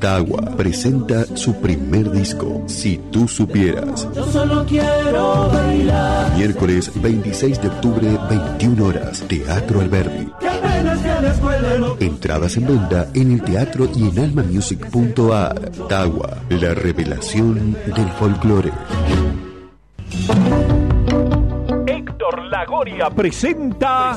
Tagua presenta su primer disco, Si tú supieras. Yo solo quiero bailar. Miércoles 26 de octubre, 21 horas, Teatro Alberdi. Entradas en venta en el teatro y en almamusic.ar. Tagua, la revelación del folclore. Héctor Lagoria presenta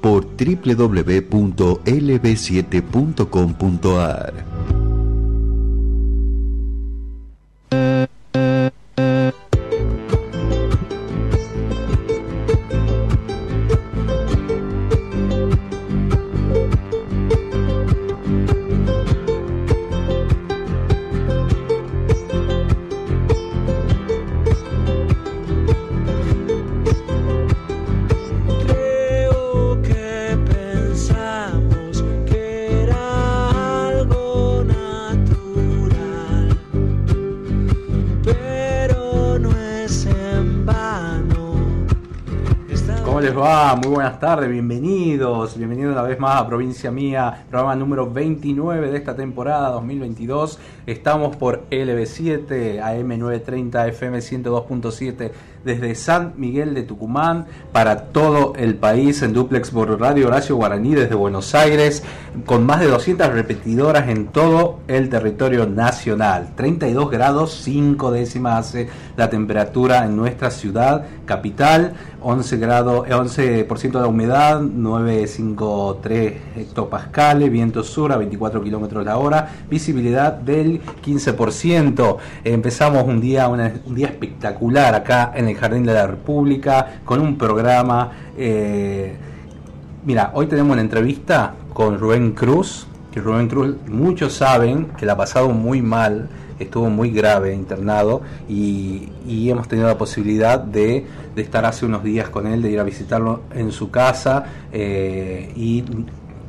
por www.lb7.com.ar. tardes, bienvenidos, bienvenidos una vez más a Provincia Mía, programa número 29 de esta temporada 2022. Estamos por LB7, AM930, FM 102.7 desde San Miguel de Tucumán para todo el país en duplex por Radio Horacio Guaraní desde Buenos Aires, con más de 200 repetidoras en todo el territorio nacional. 32 grados 5 décimas hace la temperatura en nuestra ciudad capital, 11 grados, eh, 11% de humedad, 953 hectopascales, viento sur a 24 kilómetros la hora, visibilidad del 15%. Empezamos un día, un día espectacular acá en el Jardín de la República con un programa. eh, mira, hoy tenemos una entrevista con Rubén Cruz, que Rubén Cruz muchos saben que la ha pasado muy mal, estuvo muy grave internado y, y hemos tenido la posibilidad de, de estar hace unos días con él, de ir a visitarlo en su casa eh, y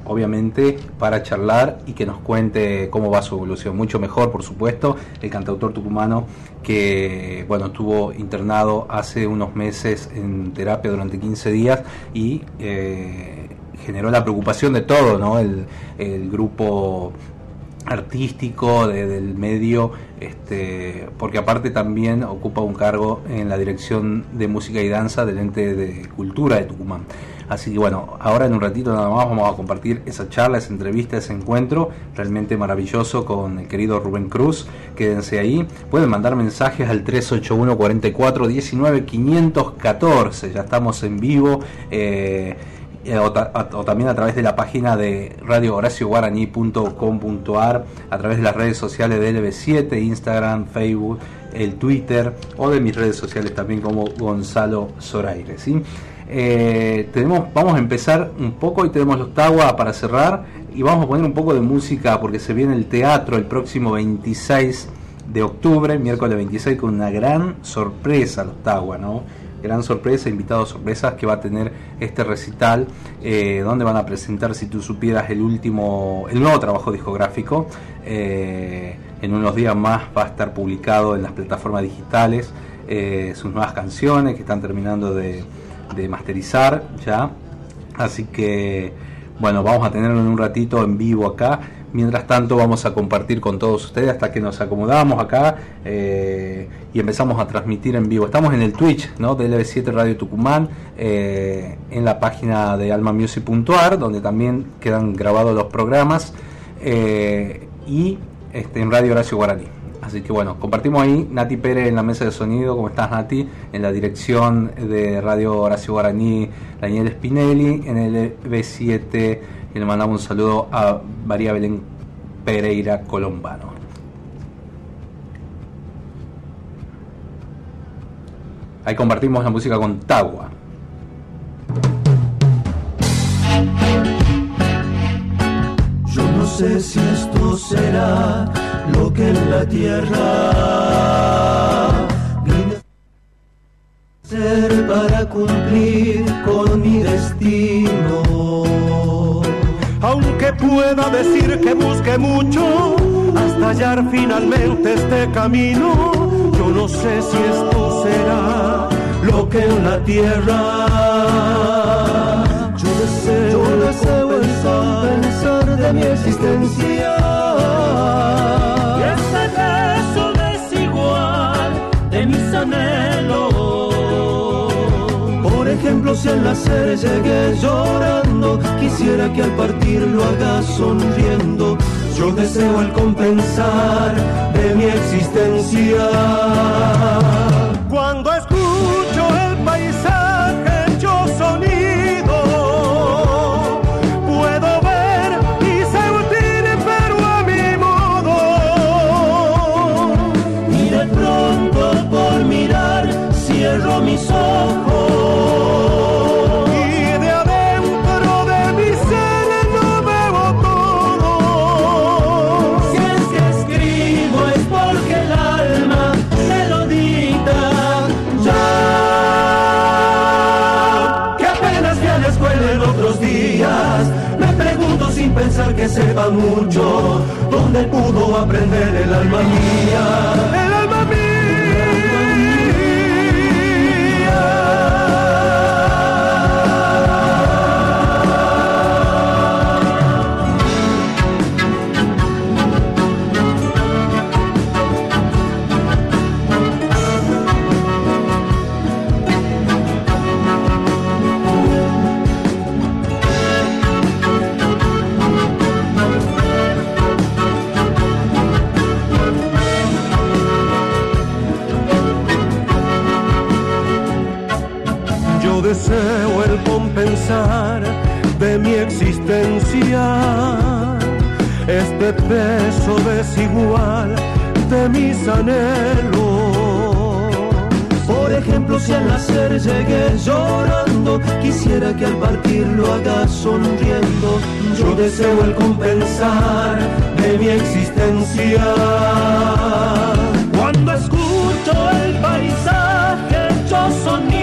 obviamente para charlar y que nos cuente cómo va su evolución. Mucho mejor, por supuesto, el cantautor tucumano que bueno estuvo internado hace unos meses en terapia durante 15 días y eh, generó la preocupación de todo, ¿no? El, grupo artístico de- del medio este porque aparte también ocupa un cargo en la dirección de música y danza del ente de cultura de Tucumán así que bueno ahora en un ratito nada más vamos a compartir esa charla esa entrevista ese encuentro realmente maravilloso con el querido Rubén Cruz quédense ahí pueden mandar mensajes al 381 44 19 514 ya estamos en vivo eh, eh, o, también a través de la página de radiohoracioguaraní.com.ar, a través de las redes sociales de LB7, Instagram, Facebook, el Twitter o de mis redes sociales también como Gonzalo Zoraire. ¿sí? Eh, tenemos, vamos a empezar un poco y tenemos los Tawa para cerrar y vamos a poner un poco de música porque se viene el teatro el próximo 26 de octubre, miércoles 26, con una gran sorpresa los Tawa, ¿no? Gran sorpresa, invitados sorpresas que va a tener este recital, eh, donde van a presentar, si tú supieras, el último, el nuevo trabajo discográfico. Eh, en unos días más va a estar publicado en las plataformas digitales sus nuevas canciones que están terminando de, de masterizar ya. Así que, bueno, vamos a tenerlo en un ratito en vivo acá. Mientras tanto vamos a compartir con todos ustedes hasta que nos acomodamos acá eh, y empezamos a transmitir en vivo. Estamos en el Twitch ¿no? de LB7 Radio Tucumán, eh, en la página de almamusic.ar, donde también quedan grabados los programas, eh, y este, en Radio Horacio Guaraní. Así que bueno, compartimos ahí Nati Pérez en la mesa de sonido, ¿cómo estás Nati? En la dirección de Radio Horacio Guaraní, Daniel Spinelli, en el B7 y le mandamos un saludo a María Belén Pereira Colombano. Ahí compartimos la música con Tagua. Yo no sé si esto será lo que en la tierra vine a hacer para cumplir con mi destino. Aunque pueda decir que busque mucho hasta hallar finalmente este camino, yo no sé si esto será lo que en la tierra yo deseo, yo deseo el compensar de mi existencia. Por ejemplo, si al nacer llegué llorando, quisiera que al partir lo haga sonriendo. Yo deseo el compensar de mi existencia. Cuando escucho el paisaje mis ojos. Y de adentro de mi ser no veo todo. Si es que escribo es porque el alma me lo dicta. Ya que apenas fui a la escuela en otros días, me pregunto sin pensar que sepa mucho dónde pudo aprender el alma mía. Este peso desigual de mis anhelos. Por ejemplo, si al nacer llegué llorando, quisiera que al partir lo haga sonriendo. Yo deseo el compensar de mi existencia. Cuando escucho el paisaje hecho sonido,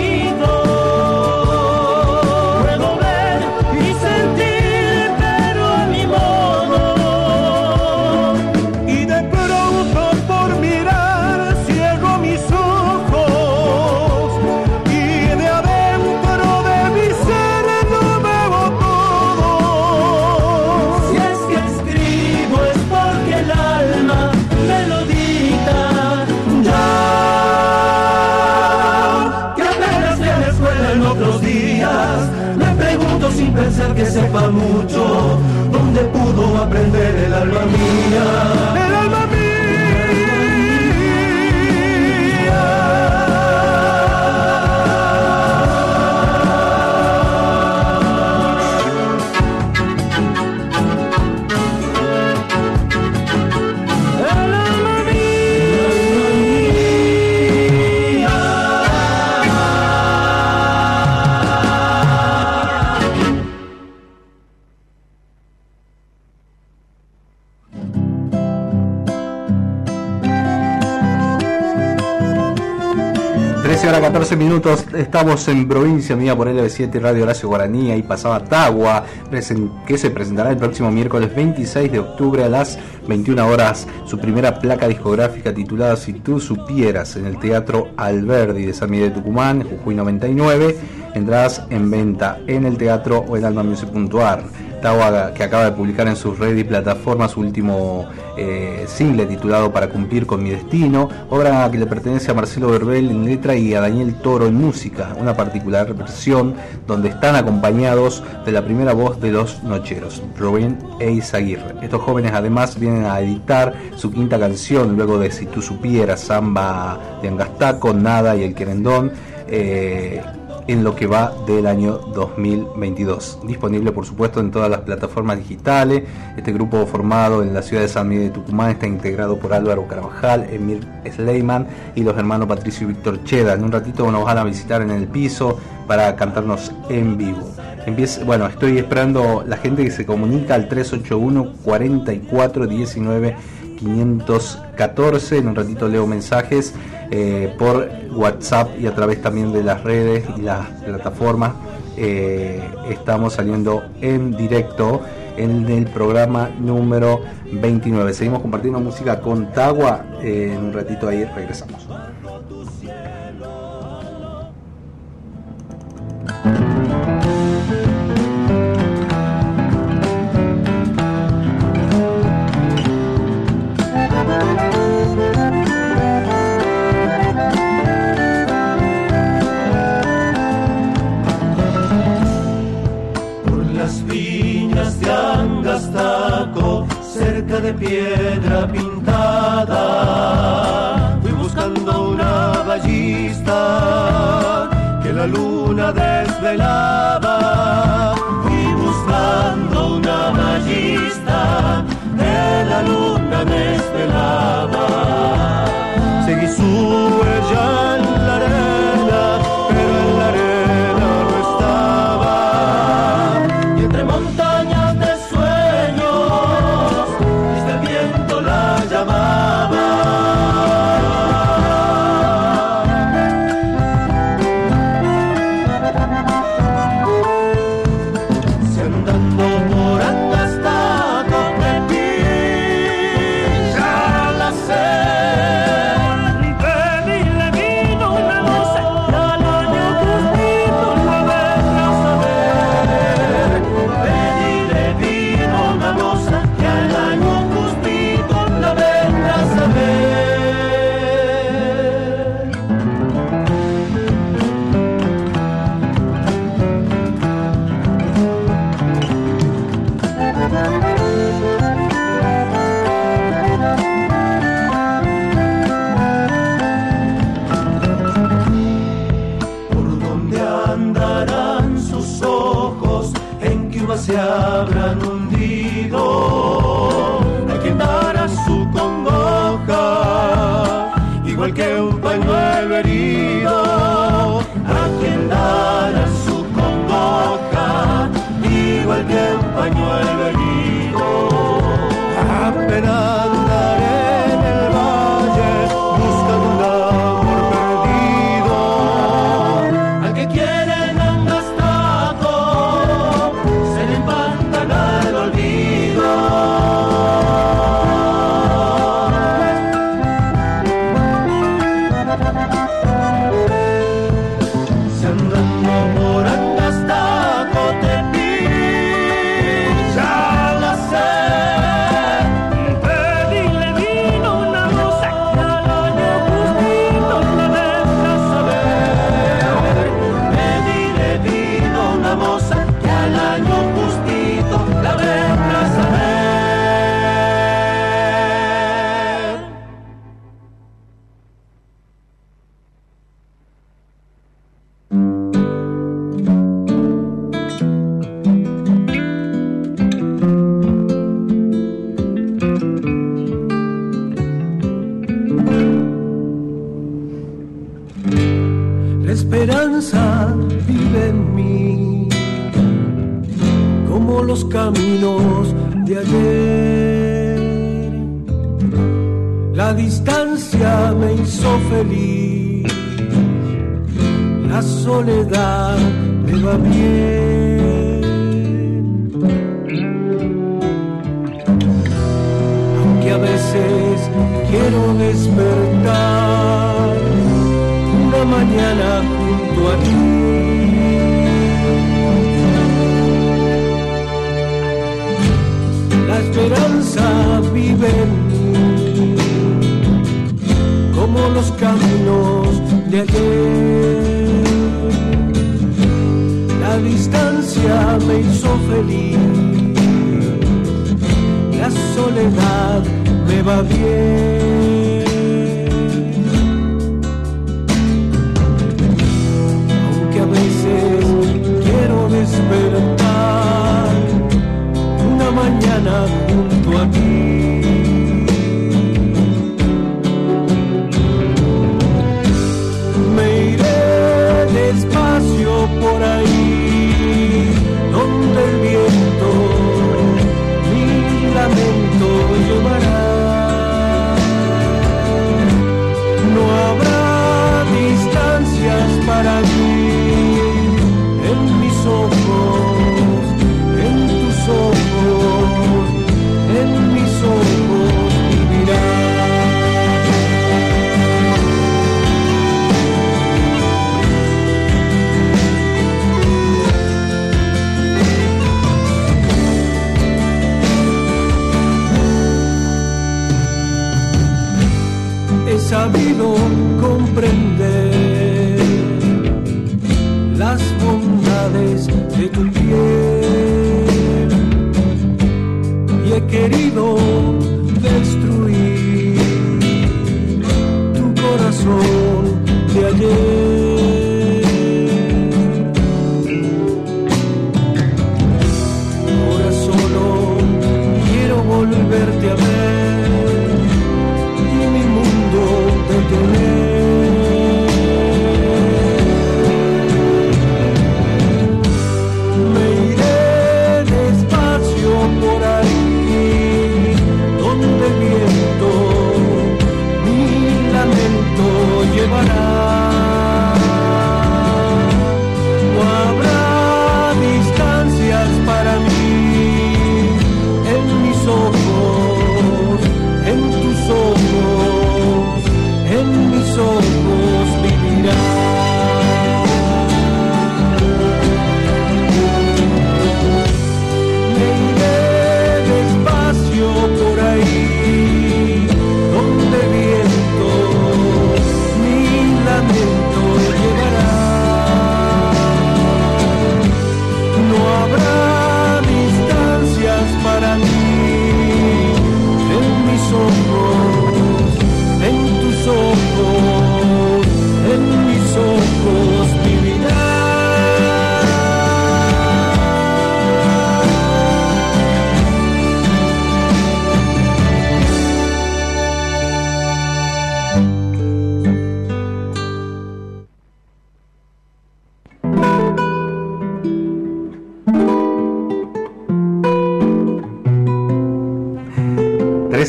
14 minutos, estamos en provincia mía por LB7 Radio Horacio Guaraní, ahí pasaba Tagua, que se presentará el próximo miércoles 26 de octubre a las 21 horas, su primera placa discográfica titulada Si tú supieras en el Teatro Alberdi de San Miguel de Tucumán, Jujuy 99, entradas en venta en el teatro o en almamusic.ar. Que acaba de publicar en sus redes y plataformas su último eh, single titulado Para cumplir con mi destino, obra que le pertenece a Marcelo Verbel en letra y a Daniel Toro en música, una particular versión donde están acompañados de la primera voz de los nocheros, Rubén e. Estos jóvenes además vienen a editar su quinta canción luego de Si tú supieras, Samba de Angastaco, Nada y El Querendón. Eh, en lo que va del año 2022. Disponible por supuesto en todas las plataformas digitales. Este grupo formado en la ciudad de San Miguel de Tucumán está integrado por Álvaro Carvajal, Emir Sleiman y los hermanos Patricio y Víctor Cheda. En un ratito nos van a visitar en el piso para cantarnos en vivo. bueno, estoy esperando la gente que se comunica al 381 44 19 514. En un ratito leo mensajes eh, por WhatsApp y a través también de las redes y las plataformas. Eh, estamos saliendo en directo en el programa número 29. Seguimos compartiendo música con Tagua. Eh, en un ratito ahí regresamos. De piedra pintada. Fui buscando una ballista que la luna desvelaba. Fui buscando una ballista que la luna desvelaba. Seguí su huella esperanza vive en mí, como los caminos de ayer. La distancia me hizo feliz, la soledad me va bien. Aunque a veces quiero despertar mañana junto a ti. La esperanza vive en mí, como los caminos de ayer. La distancia me hizo feliz, la soledad me va bien. Mañana querido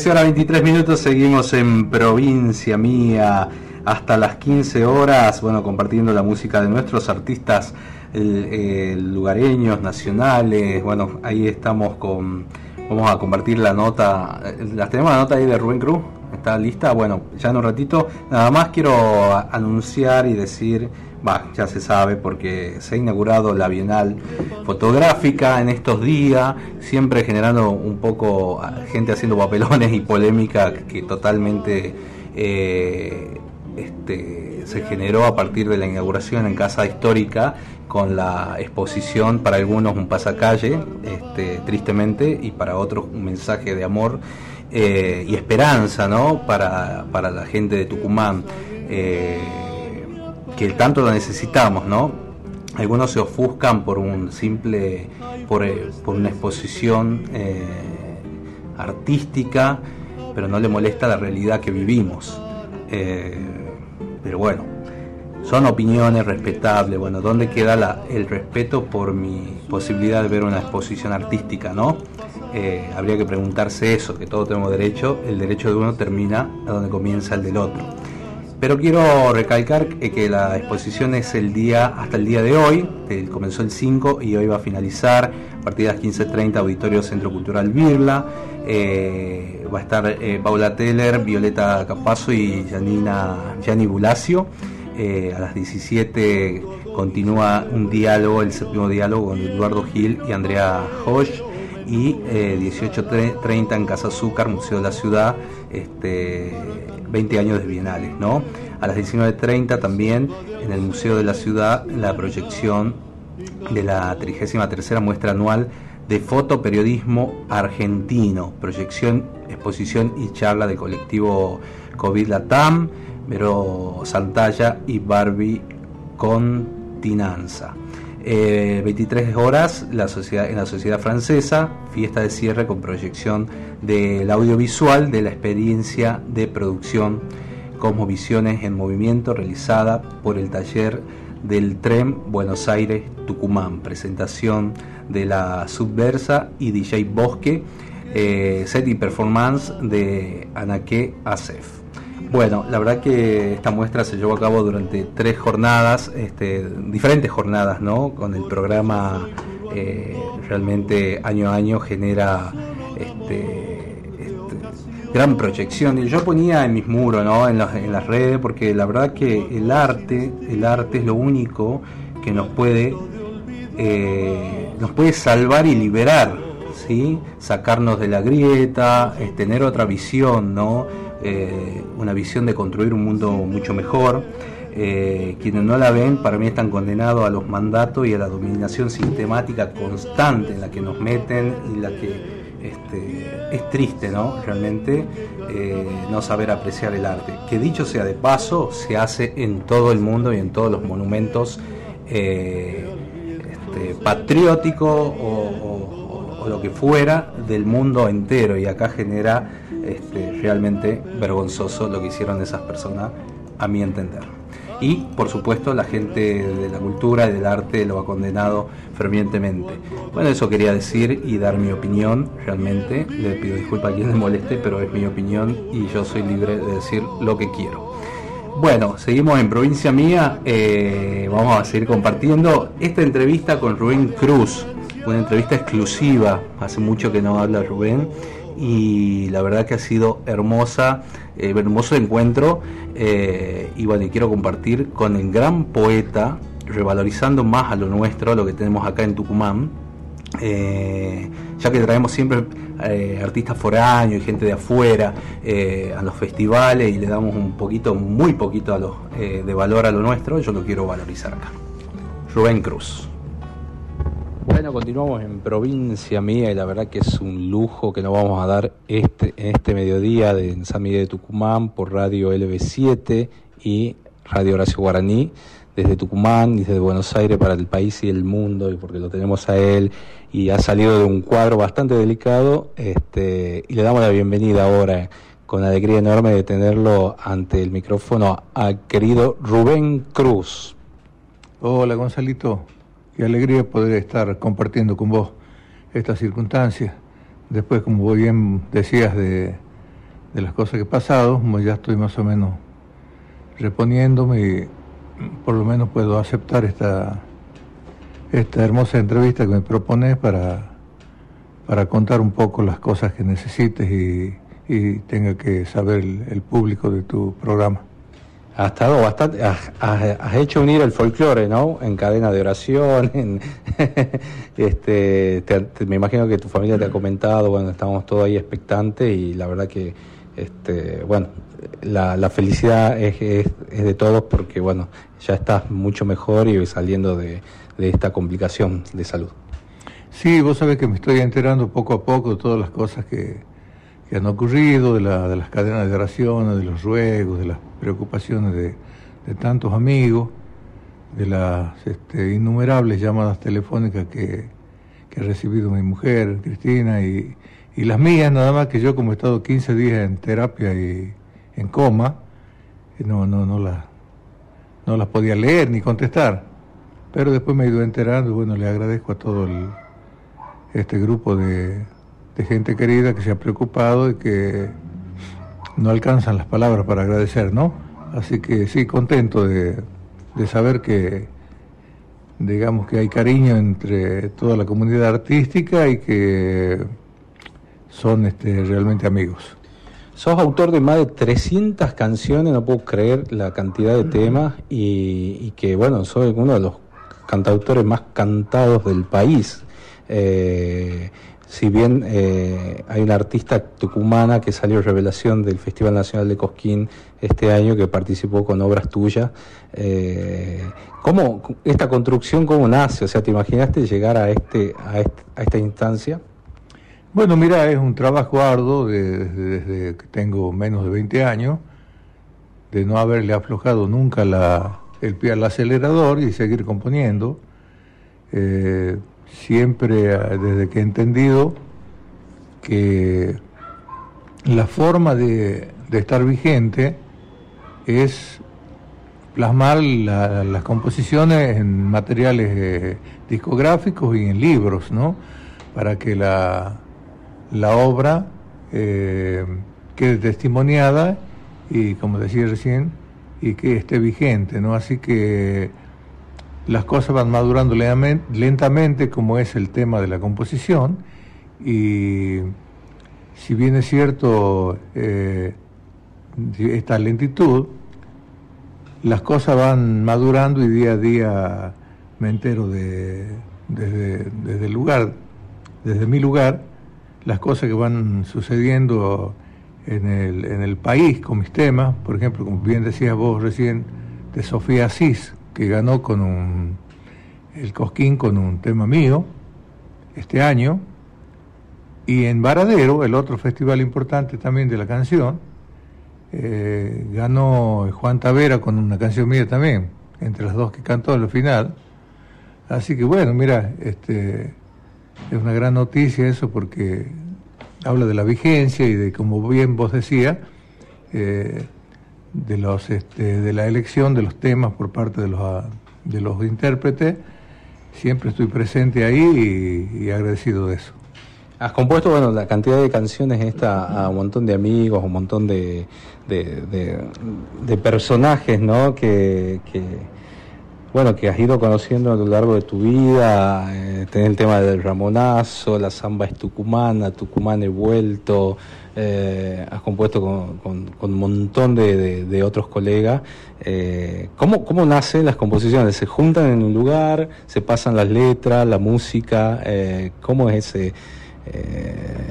13 horas 23 minutos, seguimos en provincia mía. Hasta las 15 horas, bueno, compartiendo la música de nuestros artistas eh, lugareños, nacionales, bueno, ahí estamos con, vamos a compartir la nota, las tenemos la nota ahí de Rubén Cruz, está lista, bueno, ya en un ratito, nada más quiero anunciar y decir, va, ya se sabe porque se ha inaugurado la Bienal fotográfica en estos días, siempre generando un poco gente haciendo papelones y polémica que totalmente eh, este, se generó a partir de la inauguración en Casa Histórica con la exposición para algunos un pasacalle, este, tristemente, y para otros un mensaje de amor eh, y esperanza ¿no? para, para la gente de Tucumán, eh, que tanto la necesitamos, ¿no? Algunos se ofuscan por un simple, por, eh, por una exposición eh, artística, pero no le molesta la realidad que vivimos. Eh, pero bueno, son opiniones respetables. Bueno, ¿dónde queda la- el respeto por mi posibilidad de ver una exposición artística, no? Eh, habría que preguntarse eso, que todos tenemos derecho, el derecho de uno termina a donde comienza el del otro. Pero quiero recalcar que la exposición es el día hasta el día de hoy, eh, comenzó el 5 y hoy va a finalizar a partir de las 15.30 Auditorio Centro Cultural Birla. Eh, va a estar eh, Paula Teller, Violeta Capazo y Janina Gianni Bulacio. A las 17 continúa un diálogo, el séptimo diálogo con Eduardo Gil y Andrea Hosch y eh, 18.30 en Casa Azúcar, Museo de la Ciudad, este, 20 años de Bienales, ¿no? A las 19.30 también en el Museo de la Ciudad la proyección de la 33 muestra anual de fotoperiodismo argentino, proyección, exposición y charla del colectivo COVID Latam, Vero Santalla y Barbie Continanza. Eh, 23 horas en la Sociedad Francesa, fiesta de cierre con proyección del audiovisual de la experiencia de producción Cosmovisiones en Movimiento realizada por el taller del tren Buenos Aires-Tucumán. Presentación de la Subversa y DJ Bosque, eh, set y performance de Anaque Asef. Bueno, la verdad que esta muestra se llevó a cabo durante tres jornadas, este, diferentes jornadas, ¿no? Con el programa eh, realmente año a año genera este, este, gran proyección. Y yo ponía en mis muros, ¿no? En, las- en las redes, porque la verdad que el arte, el arte es lo único que nos puede, eh, nos puede salvar y liberar, ¿sí? Sacarnos de la grieta, es tener otra visión, ¿no? Eh, una visión de construir un mundo mucho mejor. Eh, quienes no la ven, para mí están condenados a los mandatos y a la dominación sistemática constante en la que nos meten y la que este, es triste, ¿no? Realmente eh, no saber apreciar el arte. Que dicho sea de paso, se hace en todo el mundo y en todos los monumentos eh, este, patrióticos o, lo que fuera del mundo entero. Y acá genera este, realmente vergonzoso lo que hicieron esas personas, a mi entender. Y por supuesto la gente de la cultura y del arte lo ha condenado fervientemente. Bueno, eso quería decir y dar mi opinión realmente. Le pido disculpas a quien le moleste, pero es mi opinión y yo soy libre de decir lo que quiero. Bueno, seguimos en provincia mía. eh, vamos a seguir compartiendo esta entrevista con Rubén Cruz. Una entrevista exclusiva. Hace mucho que no habla Rubén. Y la verdad que ha sido hermosa, eh, hermoso encuentro. eh, y bueno, quiero compartir con el gran poeta, revalorizando más a lo nuestro, lo que tenemos acá en Tucumán. Eh, ya que traemos siempre eh, artistas foráneos y gente de afuera a los festivales y le damos un poquito, muy poquito de valor a lo nuestro, yo lo quiero valorizar acá. Rubén Cruz. Bueno, continuamos en provincia mía y la verdad que es un lujo que nos vamos a dar este, en este mediodía de San Miguel de Tucumán por Radio LB7 y Radio Horacio Guaraní desde Tucumán y desde Buenos Aires para el país y el mundo y porque lo tenemos a él y ha salido de un cuadro bastante delicado este, y le damos la bienvenida ahora con alegría enorme de tenerlo ante el micrófono al querido Rubén Cruz. Hola Gonzalito, qué alegría poder estar compartiendo con vos estas circunstancias. Después, como vos bien decías de, de las cosas que he pasado, ya estoy más o menos reponiéndome y por lo menos puedo aceptar esta, esta hermosa entrevista que me propones para, para contar un poco las cosas que necesites y, y tenga que saber el público de tu programa. Has estado bastante, has- has hecho unir el folclore, ¿no? En cadena de oración, en, este, te- te- me imagino que tu familia te ha comentado, bueno, estábamos todos ahí expectantes y la verdad que, este, bueno, la, la felicidad es, es- es de todos porque, bueno, ya estás mucho mejor y saliendo de, de esta complicación de salud. Sí, vos sabés que me estoy enterando poco a poco de todas las cosas que, que han ocurrido, de, la- de las cadenas de oraciones, de los ruegos, de las preocupaciones de, tantos amigos, de las este, innumerables llamadas telefónicas que, que ha recibido mi mujer, Cristina, y, y las mías, nada más que yo como he estado 15 días en terapia y en coma, eh, no, no, no, las no las podía leer ni contestar. Pero después me he ido enterando bueno, le agradezco a todo el, este grupo de, de gente querida que se ha preocupado y que no alcanzan las palabras para agradecer, ¿no? Así que sí, contento de, de saber que, digamos que hay cariño entre toda la comunidad artística y que son este, realmente amigos. Sos autor de más de 300 canciones, no puedo creer la cantidad de temas y, y que bueno, soy uno de los cantautores más cantados del país. Eh, si bien eh, hay una artista tucumana que salió revelación del Festival Nacional de Cosquín este año que participó con obras tuyas, eh, ¿cómo esta construcción cómo nace? O sea, ¿te imaginaste llegar a este a, este- esta instancia? Bueno, mira, es un trabajo arduo de- desde, que tengo menos de 20 años, de no haberle aflojado nunca el pie al acelerador y seguir componiendo. Eh, siempre eh, desde que he entendido que la forma de, de estar vigente es plasmar la- las composiciones en materiales eh, discográficos y en libros, ¿no? Para que la, la obra eh, quede testimoniada y, como decía recién, y que esté vigente, ¿no? Así que las cosas van madurando lentamente, como es el tema de la composición, y si bien es cierto eh, esta lentitud, las cosas van madurando y día a día me entero de, desde, desde el lugar, desde mi lugar, las cosas que van sucediendo en el, en el país con mis temas, por ejemplo, como bien decías vos recién, de Sofía Asís, que ganó con un, el Cosquín con un tema mío este año, y en Varadero, el otro festival importante también de la canción, eh, ganó Juan Tavera con una canción mía también, entre las dos que cantó en la final. Así que bueno, mira, este, es una gran noticia eso porque habla de la vigencia y de, como bien vos decías, eh, de, los, este, de la elección de los temas por parte de los, ah, de los intérpretes. Siempre estoy presente ahí y, agradecido de eso. Has compuesto, bueno, la cantidad de canciones esta a un montón de amigos, un montón de, de, de- de personajes, ¿no? Que, que, bueno, que has ido conociendo a lo largo de tu vida. Eh, tenés el tema del Ramonazo, la samba es tucumana, Tucumán he vuelto. Eh, has compuesto con, un montón de, otros colegas. Eh, ¿cómo, ¿Cómo nacen las composiciones? ¿Se juntan en un lugar? ¿Se pasan las letras, la música? Eh, ¿Cómo es ese,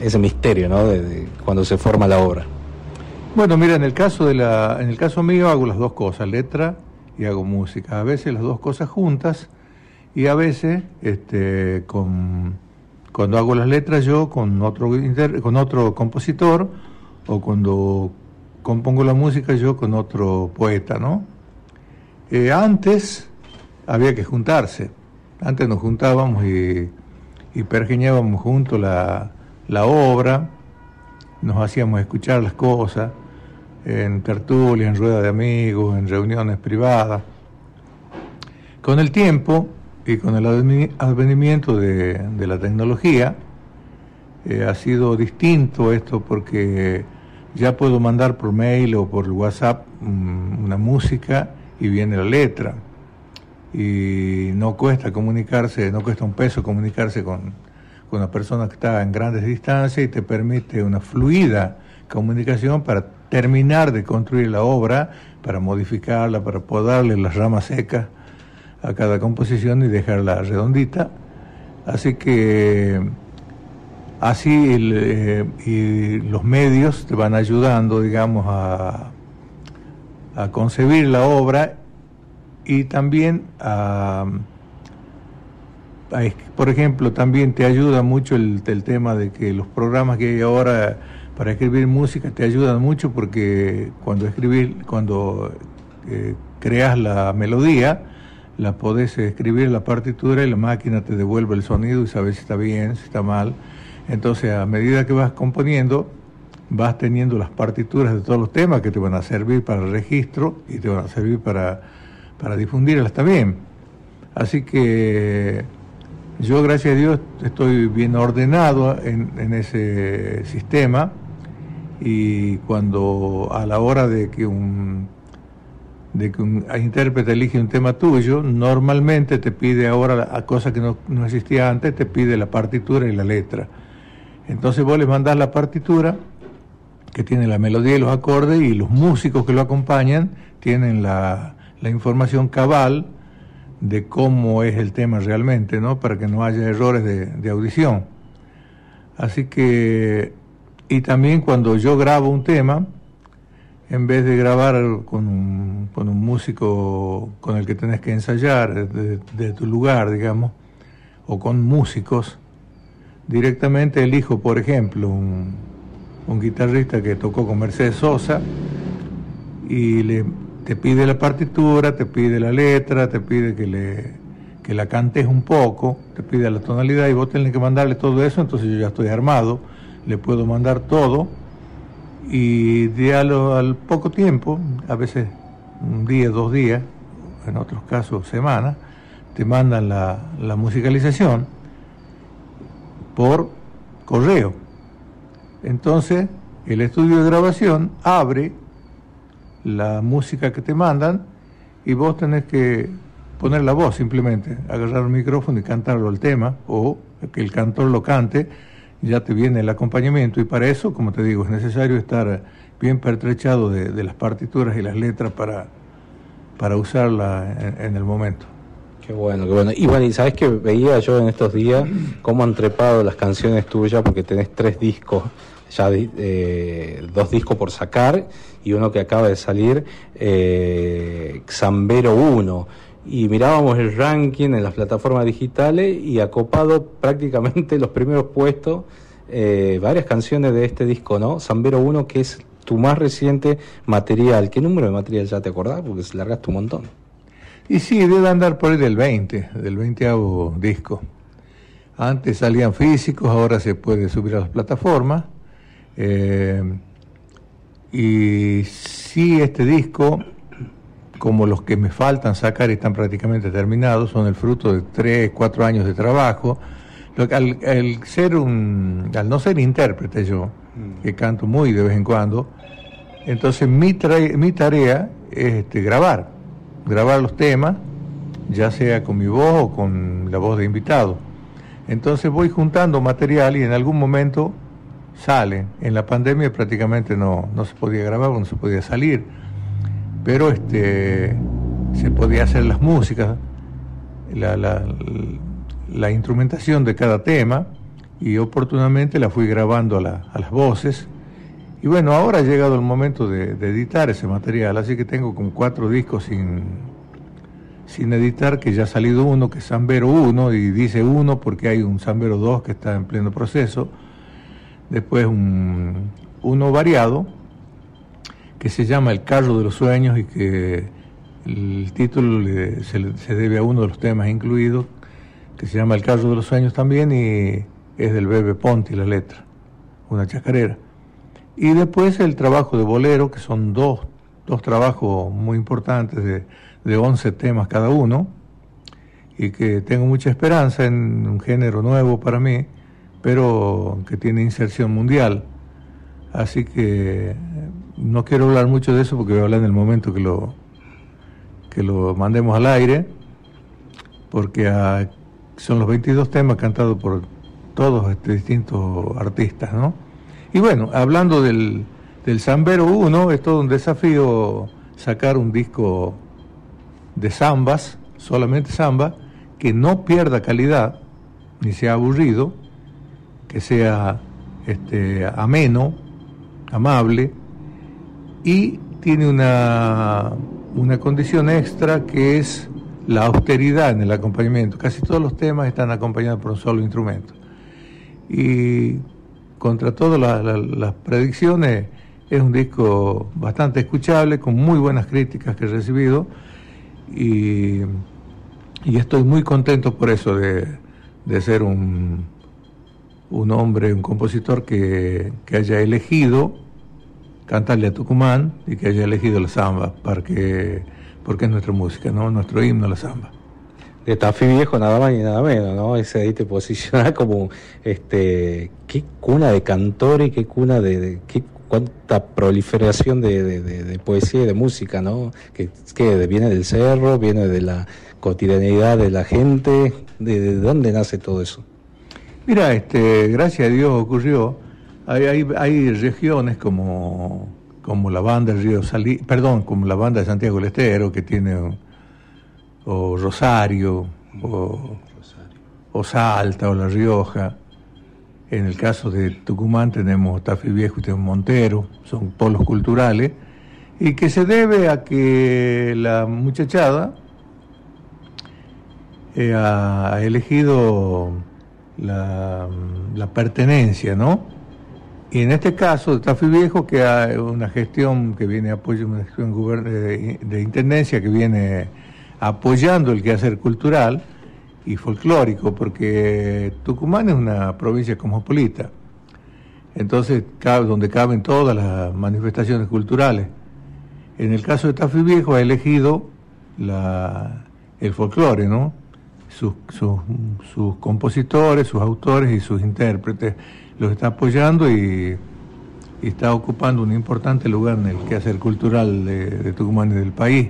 ese misterio ¿no? de cuando se forma la obra? Bueno, mira, en el caso de la, en el caso mío hago las dos cosas, letra y hago música. A veces las dos cosas juntas y a veces, este, con, cuando hago las letras yo con otro inter- con otro compositor o cuando compongo la música yo con otro poeta, ¿no? Eh, antes había que juntarse. Antes nos juntábamos y, y pergeñábamos juntos la, la obra, nos hacíamos escuchar las cosas en tertulia, en rueda de amigos, en reuniones privadas. Con el tiempo y con el adveni- advenimiento de, de la tecnología, eh, ha sido distinto esto porque ya puedo mandar por mail o por WhatsApp mm, una música y viene la letra. Y no cuesta comunicarse, no cuesta un peso comunicarse con, con una persona que está en grandes distancias y te permite una fluida comunicación para terminar de construir la obra, para modificarla, para podarle las ramas secas a cada composición y dejarla redondita. Así que así el, eh, y los medios te van ayudando, digamos, a, a concebir la obra y también a, por ejemplo, también te ayuda mucho el, el tema de que los programas que hay ahora para escribir música te ayudan mucho porque cuando escribir, cuando eh, creas la melodía, la podés escribir la partitura y la máquina te devuelve el sonido y sabes si está bien, si está mal. Entonces, a medida que vas componiendo, vas teniendo las partituras de todos los temas que te van a servir para el registro y te van a servir para, para difundirlas también. Así que yo, gracias a Dios, estoy bien ordenado en, en ese sistema y cuando a la hora de que un, de que un intérprete elige un tema tuyo, normalmente te pide ahora, a cosa que no, no existía antes, te pide la partitura y la letra. Entonces vos le mandás la partitura, que tiene la melodía y los acordes, y los músicos que lo acompañan tienen la, la información cabal de cómo es el tema realmente, ¿no? Para que no haya errores de, de audición. Así que, y también cuando yo grabo un tema, en vez de grabar con un, con un músico con el que tenés que ensayar de, tu lugar, digamos, o con músicos, directamente elijo, por ejemplo, un, un guitarrista que tocó con Mercedes Sosa y le, te pide la partitura, te pide la letra, te pide que, le, que la cantes un poco, te pide la tonalidad y vos tenés que mandarle todo eso, entonces yo ya estoy armado, le puedo mandar todo y de a lo- al poco tiempo, a veces un día, dos días, en otros casos semanas, te mandan la, la musicalización por correo. Entonces, el estudio de grabación abre la música que te mandan y vos tenés que poner la voz simplemente, agarrar el micrófono y cantarlo el tema o que el cantor lo cante, ya te viene el acompañamiento y para eso, como te digo, es necesario estar bien pertrechado de, de las partituras y las letras para, para usarla en- el momento. Qué bueno, qué bueno. Y bueno, y sabes que veía yo en estos días cómo han trepado las canciones tuyas, porque tenés tres discos, ya eh, dos discos por sacar y uno que acaba de salir, eh, Xambero 1. Y mirábamos el ranking en las plataformas digitales y ha copado prácticamente los primeros puestos eh, varias canciones de este disco, ¿no? Zambero 1, que es tu más reciente material. ¿Qué número de material ya te acordás? Porque se largaste un montón. Y sí, debe andar por ahí del 20, del 20 disco. Antes salían físicos, ahora se puede subir a las plataformas. Eh, y sí, este disco, como los que me faltan sacar están prácticamente terminados, son el fruto de 3, 4 años de trabajo. Al, al ser un, al no ser intérprete yo, que canto muy de vez en cuando, entonces mi, tra- mi tarea es este, grabar, grabar los temas, ya sea con mi voz o con la voz de invitado. Entonces voy juntando material y en algún momento sale. En la pandemia prácticamente no, no se podía grabar, no se podía salir, pero este, se podía hacer las músicas, la, la, la instrumentación de cada tema y oportunamente la fui grabando a, a las voces. Y bueno, ahora ha llegado el momento de, editar ese material, así que tengo como cuatro discos sin, sin editar, que ya ha salido uno, que es Zambero 1, y dice 1 porque hay un Zambero 2 que está en pleno proceso. Después un, uno variado, que se llama El carro de los sueños y que el título le- se, se debe a uno de los temas incluidos, que se llama El carro de los sueños también y es del Bebe Ponti la letra, una chacarera. Y después el trabajo de bolero, que son dos, dos trabajos muy importantes de, de 11 temas cada uno, y que tengo mucha esperanza en un género nuevo para mí, pero que tiene inserción mundial. Así que no quiero hablar mucho de eso porque voy a hablar en el momento que lo, que lo mandemos al aire, porque ah, son los 22 temas cantados por todos este, distintos artistas, ¿no? Y bueno, hablando del, del Zambero 1, es todo un desafío sacar un disco de zambas, solamente samba, que no pierda calidad, ni sea aburrido, que sea este, ameno, amable, y tiene una, una condición extra que es la austeridad en el acompañamiento. Casi todos los temas están acompañados por un solo instrumento. Y contra todas la- la- las predicciones, es un disco bastante escuchable, con muy buenas críticas que he recibido, y, y estoy muy contento por eso de, de ser un, un hombre, un compositor que, que haya elegido cantarle a Tucumán y que haya elegido la samba, para que, porque es nuestra música, ¿no? nuestro himno, la samba. de Tafí Viejo nada más y nada menos, ¿no? Ese ahí te posiciona como este qué cuna de cantores, qué cuna de, de- qué cuánta proliferación de, de- de- poesía y de música, ¿no? Que, que viene del cerro, viene de la cotidianidad de la gente, de, de dónde nace todo eso. Mira, este, gracias a Dios ocurrió. Hay, hay, hay regiones como, como la banda del Río Salí, perdón, como la banda de Santiago del Estero, que tiene, o Rosario, o, o Salta, o La Rioja. En el caso de Tucumán tenemos Tafí Viejo y tenemos Montero, son polos culturales, y que se debe a que la muchachada eh, ha elegido la, la pertenencia, ¿no? Y en este caso, de Tafí Viejo, que hay una gestión que viene apoyo, una gestión guber- de, de intendencia que viene apoyando el quehacer cultural y folclórico, porque Tucumán es una provincia cosmopolita. Entonces, donde caben todas las manifestaciones culturales. En el caso de Tafí Viejo ha elegido el folclore, ¿no? Sus, sus, sus compositores, sus autores y sus intérpretes los está apoyando y, está ocupando un importante lugar en el quehacer cultural de, Tucumán y del país.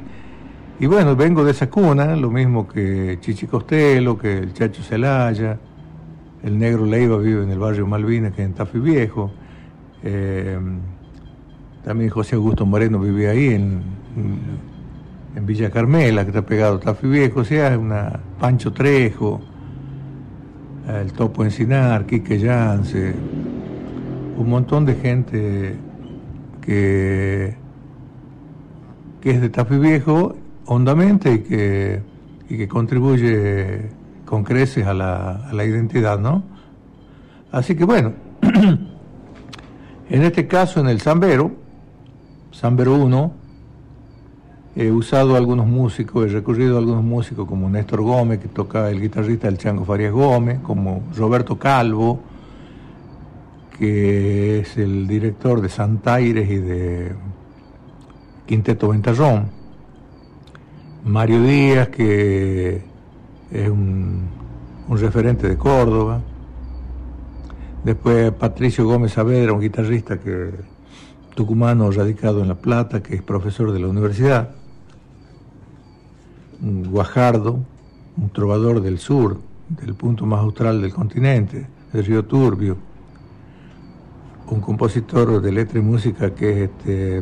Y bueno, vengo de esa cuna, lo mismo que Chichi Costello, que el Chacho Celaya, el Negro Leiva vive en el barrio Malvinas, que es en Tafí Viejo. Eh, también José Augusto Moreno vivía ahí en, Villa Carmela, que está pegado a Tafí Viejo, o sea, una Pancho Trejo, el Topo Encinar, Quique Yance, un montón de gente que, que es de Tafí Viejo hondamente y que, y que contribuye con creces a la, a la identidad, ¿no? Así que bueno, en este caso en el Zambero, Zambero 1, he usado algunos músicos, he recurrido a algunos músicos como Néstor Gómez, que toca el guitarrista del Chango Farias Gómez, como Roberto Calvo, que es el director de Santaires y de Quinteto Ventarrón, Mario Díaz, que es un, referente de Córdoba, después Patricio Gómez Saavedra, un guitarrista que tucumano radicado en La Plata, que es profesor de la universidad, un Guajardo, un trovador del sur, del punto más austral del continente, del río Turbio, un compositor de letra y música que es este,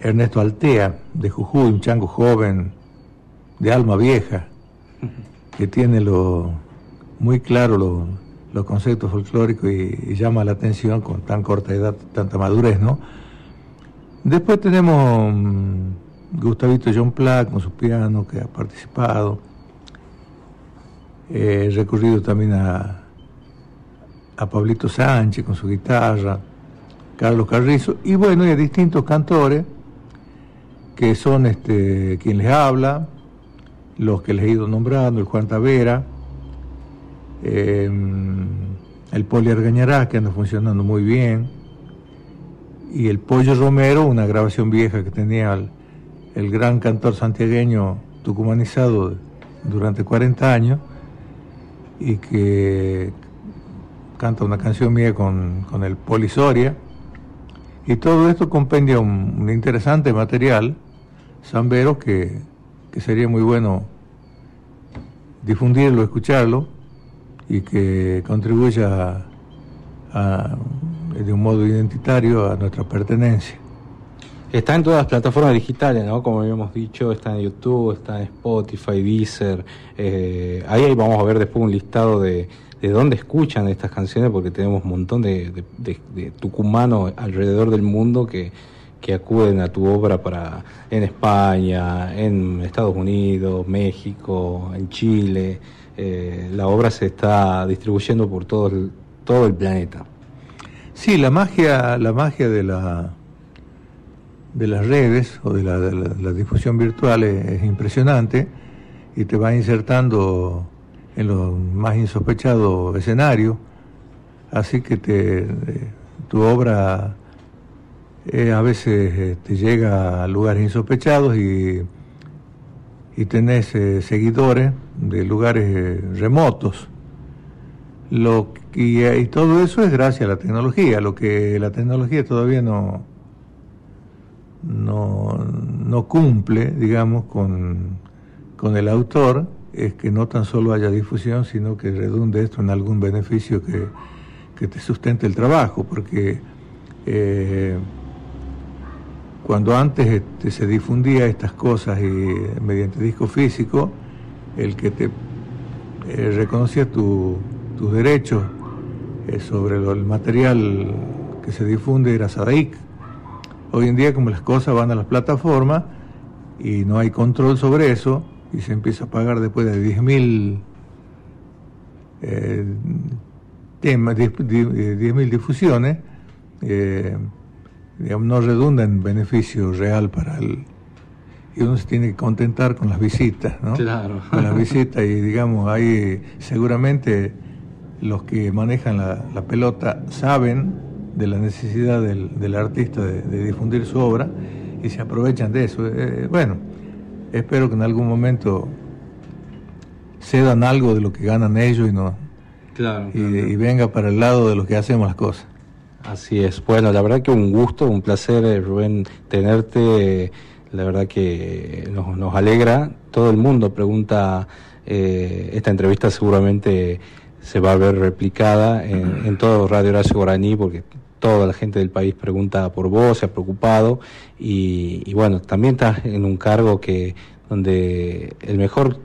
Ernesto Altea, de Jujuy, un chango joven, de alma vieja, que tiene lo, muy claro lo- los conceptos folclóricos y, y llama la atención con tan corta edad, tanta madurez, ¿no? Después tenemos mm, Gustavito John Platt con su piano que ha participado. He recurrido también a, a Pablito Sánchez con su guitarra, Carlos Carrizo, y bueno, y a distintos cantores que son este, quien les habla, los que les he ido nombrando, el Juan Tavera, eh, el Poli Argañará, que anda funcionando muy bien, y el Pollo Romero, una grabación vieja que tenía el, el gran cantor santiagueño tucumanizado durante 40 años, y que canta una canción mía con, con el Poli Soria, y todo esto compendia un, interesante material zambero que, que sería muy bueno difundirlo, escucharlo y que contribuya de un modo identitario a nuestra pertenencia. Está en todas las plataformas digitales, ¿no? Como habíamos dicho, está en YouTube, está en Spotify, Deezer. eh, ahí, vamos a ver después un listado de, de dónde escuchan estas canciones, porque tenemos un montón de- de tucumanos alrededor del mundo que, que acuden a tu obra para en España, en Estados Unidos, México, en Chile. Eh, la obra se está distribuyendo por todo el, todo el planeta. Sí, la magia, la magia de la de las redes o de la, de la- difusión virtual es, es impresionante y te va insertando en los más insospechados escenarios, así que te, eh, tu obra eh, a veces te llega a lugares insospechados y, y tenés eh, seguidores de lugares remotos. Lo que- y todo eso es gracias a la tecnología, lo que la tecnología todavía no, no, no cumple, digamos, con, con el autor, es que no tan solo haya difusión, sino que redunde esto en algún beneficio que, que te sustente el trabajo, porque eh, cuando antes este, se difundía estas cosas y, mediante disco físico, el que te eh, reconocía tu- tus derechos eh, sobre el material que se difunde era Sadaic. Hoy en día como las cosas van a las plataformas y no hay control sobre eso y se empieza a pagar después de 10.000 eh, temas, 10.000 di- eh, 10.000 difusiones, eh, digamos, no redunda en beneficio real para el... Y uno se tiene que contentar con las visitas, ¿no? Claro. Con las visitas y digamos, ahí seguramente los que manejan la, la pelota saben de la necesidad del, del artista de, de difundir su obra y se aprovechan de eso. Eh, bueno, espero que en algún momento cedan algo de lo que ganan ellos y no Claro. y, y venga para el lado de lo que hacemos las cosas. Así es. Bueno, la verdad que un gusto, un placer, eh, Rubén, tenerte. La verdad que nos, nos alegra. Todo el mundo pregunta, eh, esta entrevista seguramente se va a ver replicada en, en todo Radio Horacio Guaraní, porque toda la gente del país pregunta por vos, se ha preocupado. Y, y bueno, también estás en un cargo que donde el mejor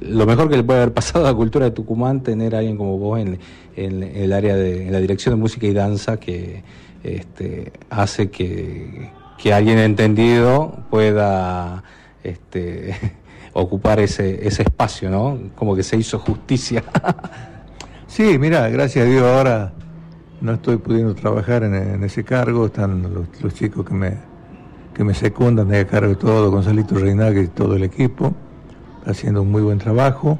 lo mejor que le puede haber pasado a la cultura de Tucumán tener a alguien como vos en, el área de en la dirección de música y danza que este, hace que, que alguien entendido pueda este, ocupar ese, ese espacio, ¿no? Como que se hizo justicia. Sí, mira, gracias a Dios ahora no estoy pudiendo trabajar en, ese cargo, están los, chicos que me, que me secundan de cargo todo, Gonzalito Reinaga y todo el equipo, haciendo un muy buen trabajo.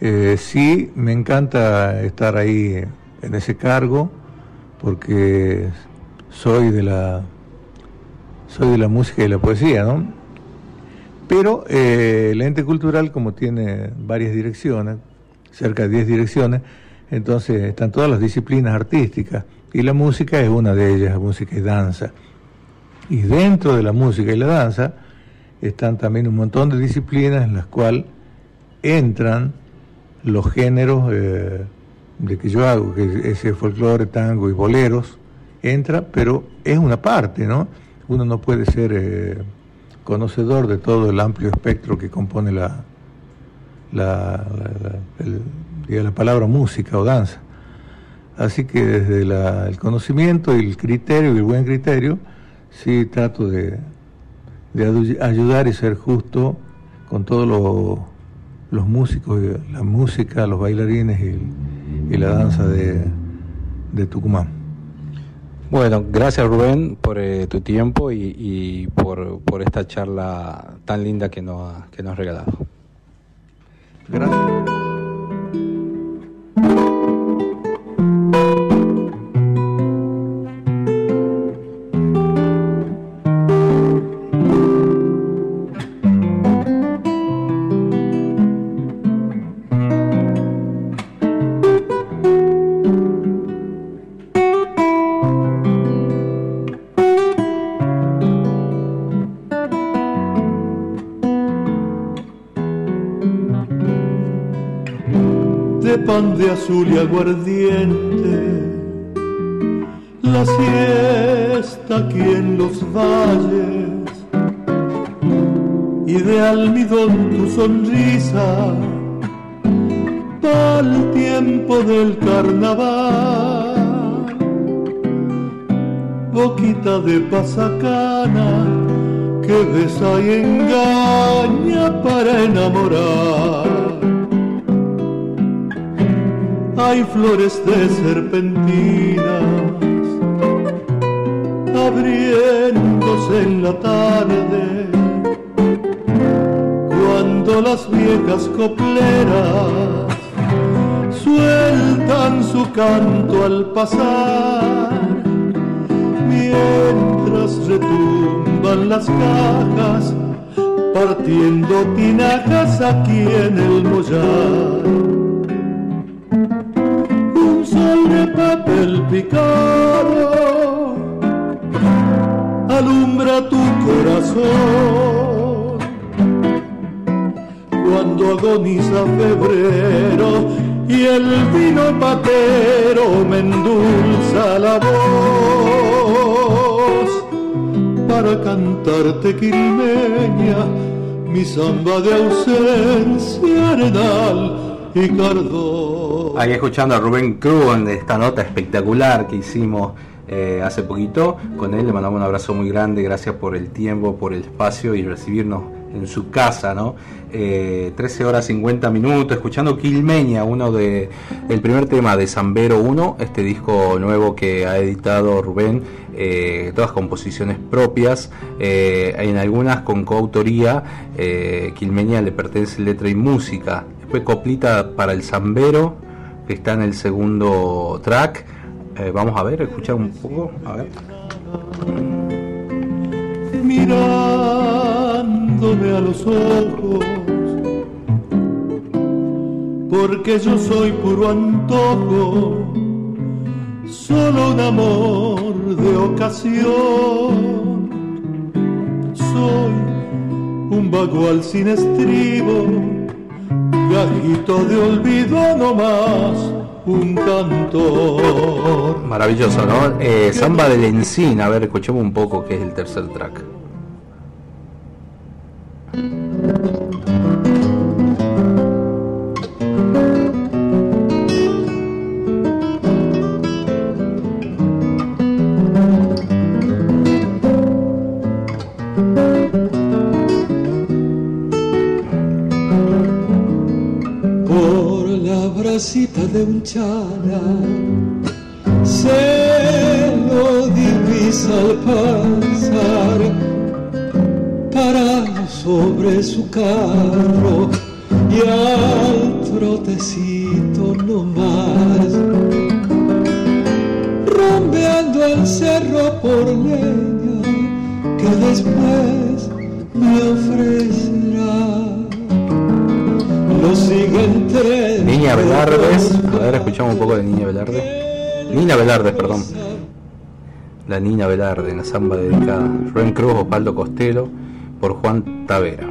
Eh, sí, me encanta estar ahí en ese cargo porque soy de la soy de la música y la poesía, ¿no? Pero eh, el ente cultural, como tiene varias direcciones, cerca de 10 direcciones, entonces están todas las disciplinas artísticas y la música es una de ellas, música y danza. Y dentro de la música y la danza están también un montón de disciplinas en las cuales entran los géneros eh, de que yo hago, que es el folclore, tango y boleros, entra, pero es una parte, ¿no? Uno no puede ser eh, conocedor de todo el amplio espectro que compone la, la, la- la- el- diga, la palabra música o danza. Así que desde la- el conocimiento y el criterio y el buen criterio, sí trato de, ayudar y ser justo con todos los, los músicos, y la música, los bailarines y, y la danza de, de Tucumán. Bueno, gracias Rubén por eh, tu tiempo y, y por, por esta charla tan linda que nos, que nos has regalado. Gracias. Azul y aguardiente, la siesta aquí en los valles, y de almidón tu sonrisa, al tiempo del carnaval, boquita de pasacana que besa y engaña para enamorar hay flores de serpentinas abriéndose en la tarde. Cuando las viejas copleras sueltan su canto al pasar mientras retumban las cajas partiendo tinajas aquí en el mollar salpicado alumbra tu corazón. Cuando agoniza febrero y el vino patero me endulza la voz para cantarte quilmeña mi samba de ausencia arenal y cardón. Ahí escuchando a Rubén Cruz en esta nota espectacular que hicimos eh, hace poquito. Con él le mandamos un abrazo muy grande. Gracias por el tiempo, por el espacio y recibirnos en su casa, ¿no? Eh, 13 horas 50 minutos, escuchando Quilmeña, uno de el primer tema de Zambero 1, este disco nuevo que ha editado Rubén, eh, todas composiciones propias, eh, en algunas con coautoría, eh, Quilmeña le pertenece letra y música, después coplita para el Zambero, que está en el segundo track, Eh, vamos a ver, escuchar un poco, a ver. mirándome a los ojos, porque yo soy puro antojo, solo un amor de ocasión. Soy un vagual sin estribo, de olvido no más, un cantor. Maravilloso, ¿no? Eh, Samba del Encina, a ver, escuchemos un poco que es el tercer track. De un chala se lo divisa al pasar parado sobre su carro y al trotecito no más rompeando el cerro por leña que después me ofrecerá. Lo sigue entre Niña Velardes, a ver, escuchamos un poco de Niña Velarde. Niña Velarde, perdón. La Niña Velarde, la samba dedicada. Rubén Cruz, Osvaldo Costello, por Juan Tavera.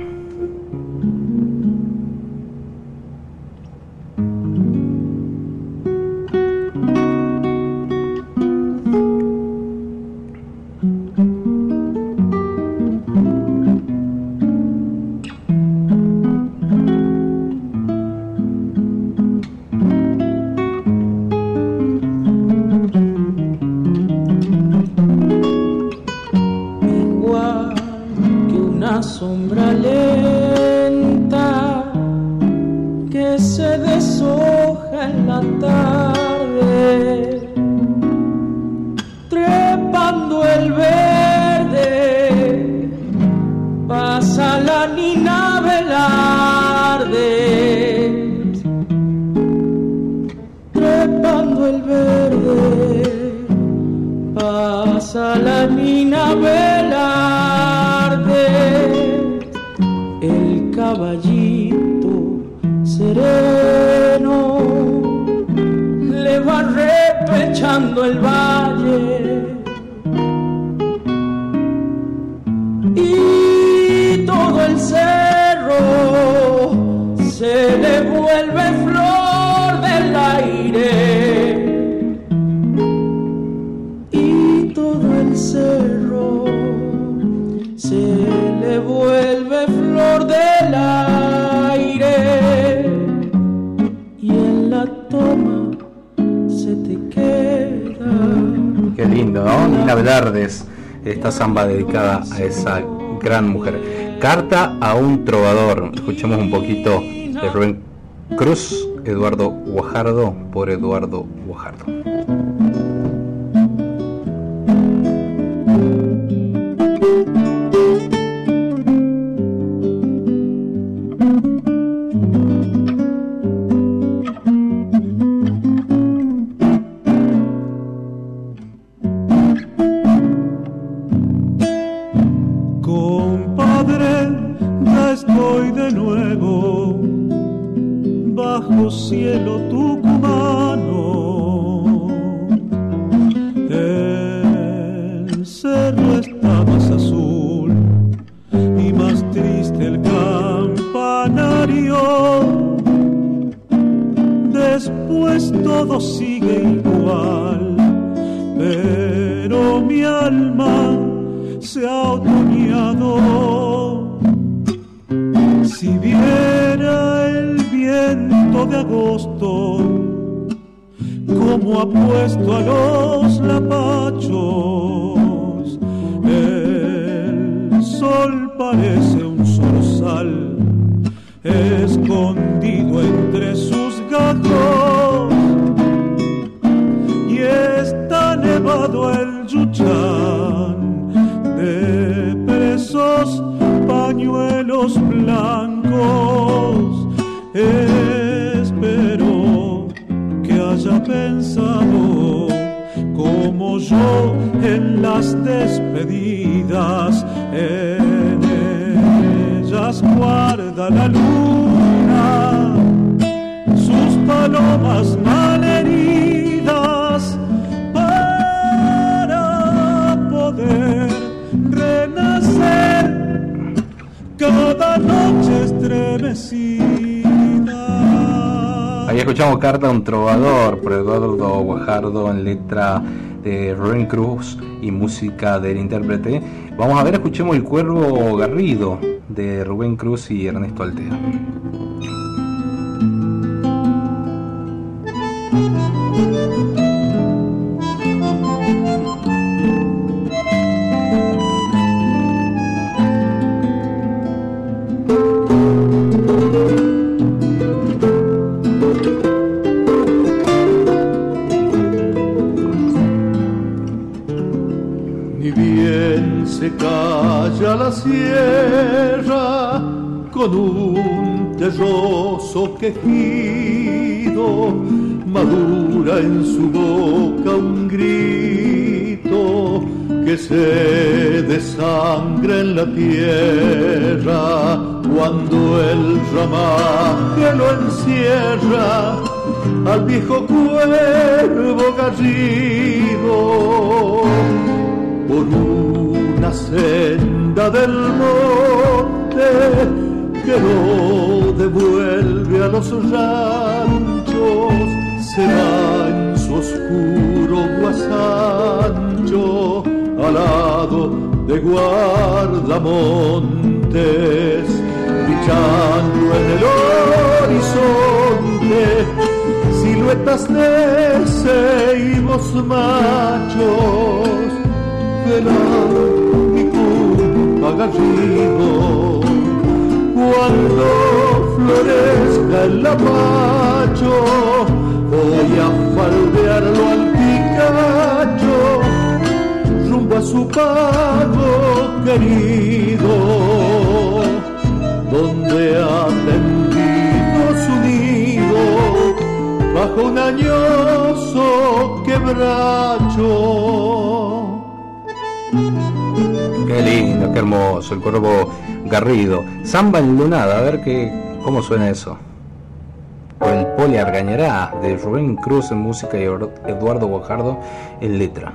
Trepando el verde pasa la mina velarde, el caballito sereno le va repechando el valle. Lindo, ¿no? Nina Velardes, esta samba dedicada a esa gran mujer. Carta a un trovador. Escuchemos un poquito de Rubén Cruz, Eduardo Guajardo, por Eduardo Guajardo. Cruz y música del intérprete. Vamos a ver, escuchemos El Cuervo Garrido de Rubén Cruz y Ernesto Altea. Madura en su boca un grito que se desangra en la tierra cuando el ramaje lo encierra al viejo cuervo garrido por una senda del monte que lo devuelve a los ranchos, será en su oscuro guasancho, al lado de guardamontes, brillando en el horizonte, siluetas de ceibos machos velar mi culpa garrido cuando florezca el lapacho voy a faldearlo al picacho rumbo a su pago querido donde ha tendido su nido bajo un añoso quebracho Qué lindo, qué hermoso, el cuervo Garrido. Samba en a ver qué, cómo suena eso. O el Poli Argañará de Rubén Cruz en música y Eduardo Guajardo en letra.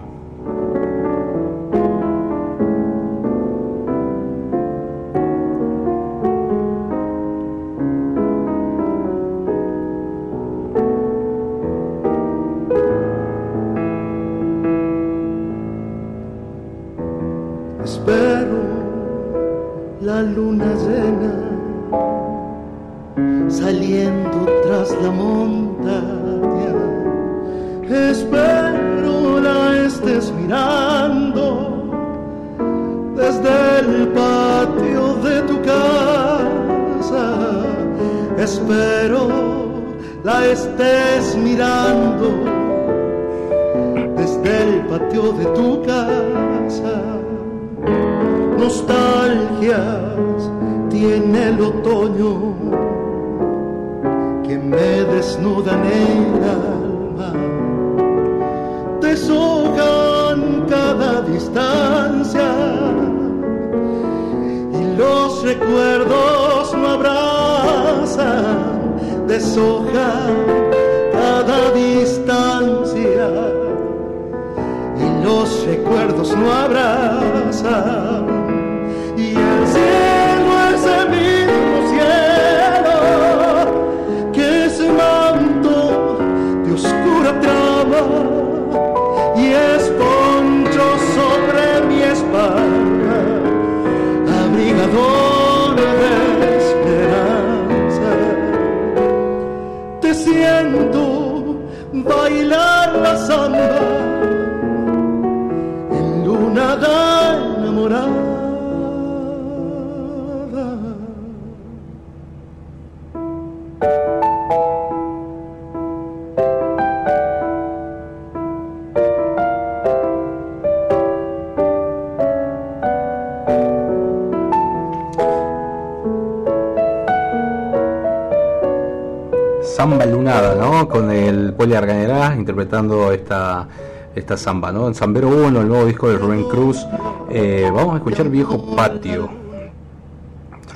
Samba Lunada, ¿no? Con el Poli Arganerá interpretando esta, esta samba, ¿no? En Zambero 1, el nuevo disco de Rubén Cruz. Eh, vamos a escuchar Viejo Patio.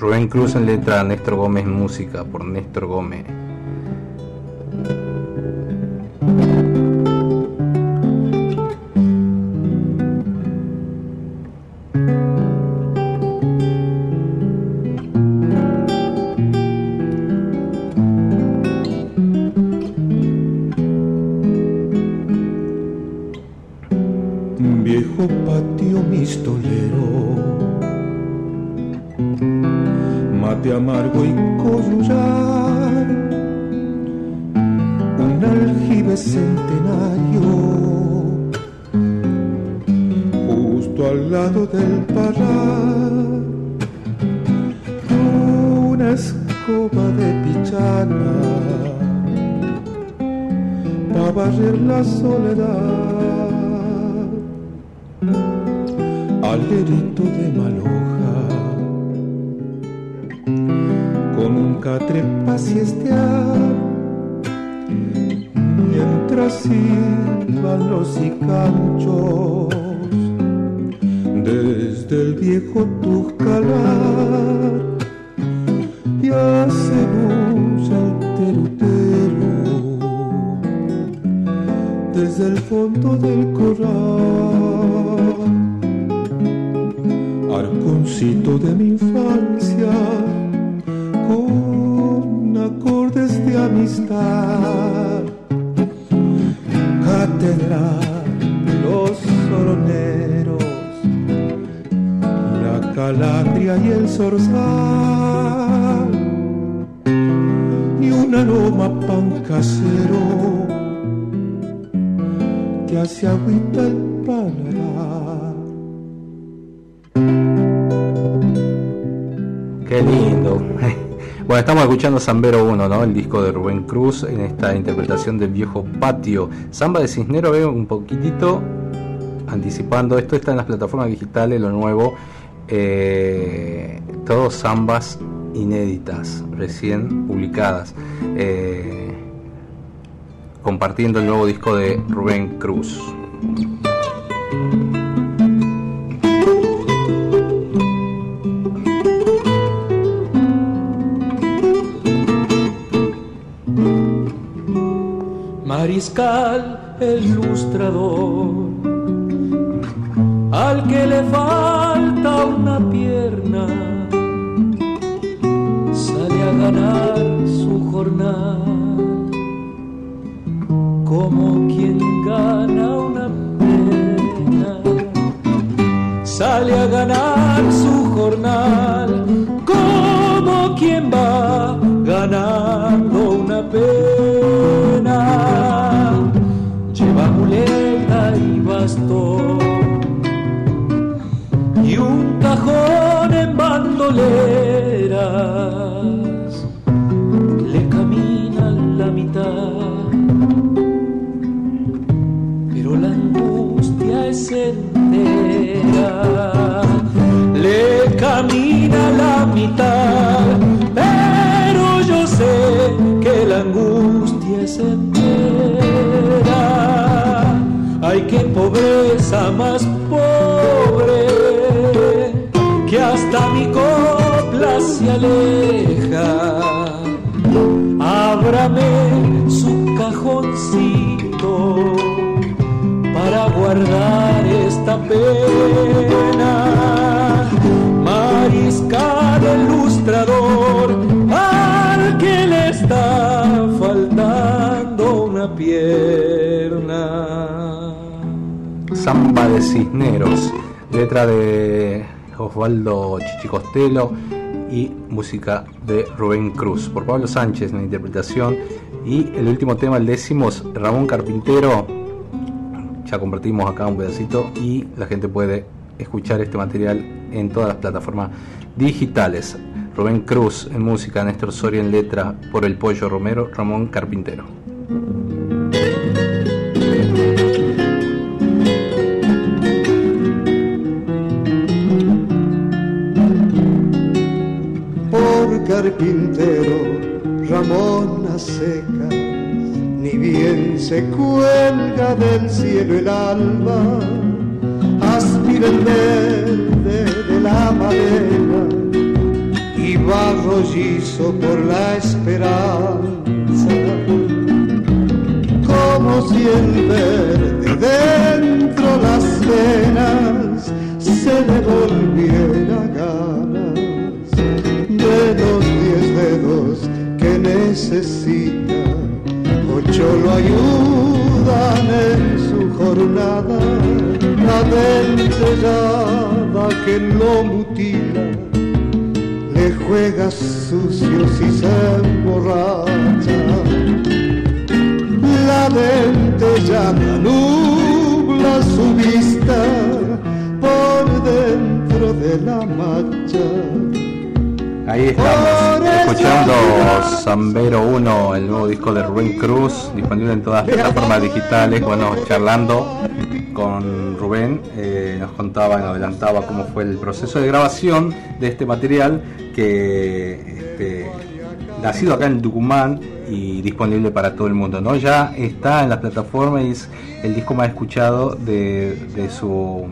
Rubén Cruz en letra, Néstor Gómez música, por Néstor Gómez. Zambero 1, ¿no? El disco de Rubén Cruz en esta interpretación del viejo patio. Samba de Cisnero, veo un poquitito anticipando. Esto está en las plataformas digitales, lo nuevo. Eh, todos zambas inéditas, recién publicadas. Eh, compartiendo el nuevo disco de Rubén Cruz. Mariscal el al que le falta es entera ay qué pobreza más pobre que hasta mi copla se aleja. Ábrame su cajoncito para guardar esta pena Samba de Cisneros, letra de Osvaldo Chichicostelo y música de Rubén Cruz, por Pablo Sánchez en la interpretación Y el último tema, el décimo, Ramón Carpintero. Ya compartimos acá un pedacito y la gente puede escuchar este material en todas las plataformas digitales. Rubén Cruz en música, Néstor Soria en letra, por el Pollo Romero, Ramón Carpintero. Carpintero Ramón a secas, ni bien se cuelga del cielo el alba, aspira el verde de la madera y va rollizo por la esperanza, como si el verde dentro las venas se le volviera diez dedos que necesita, ocho lo ayudan en su jornada, la dentellada que lo mutila, le juega sucios y se emborracha. La dentellada nubla su vista por dentro de la marcha. Ahí estamos, escuchando Zambero 1, el nuevo disco de Rubén Cruz, disponible en todas las plataformas digitales. Bueno, charlando con Rubén, eh, nos contaba, nos adelantaba cómo fue el proceso de grabación de este material que este, nacido acá en Tucumán y disponible para todo el mundo. ¿no? Ya está en las plataformas y es el disco más escuchado de, de su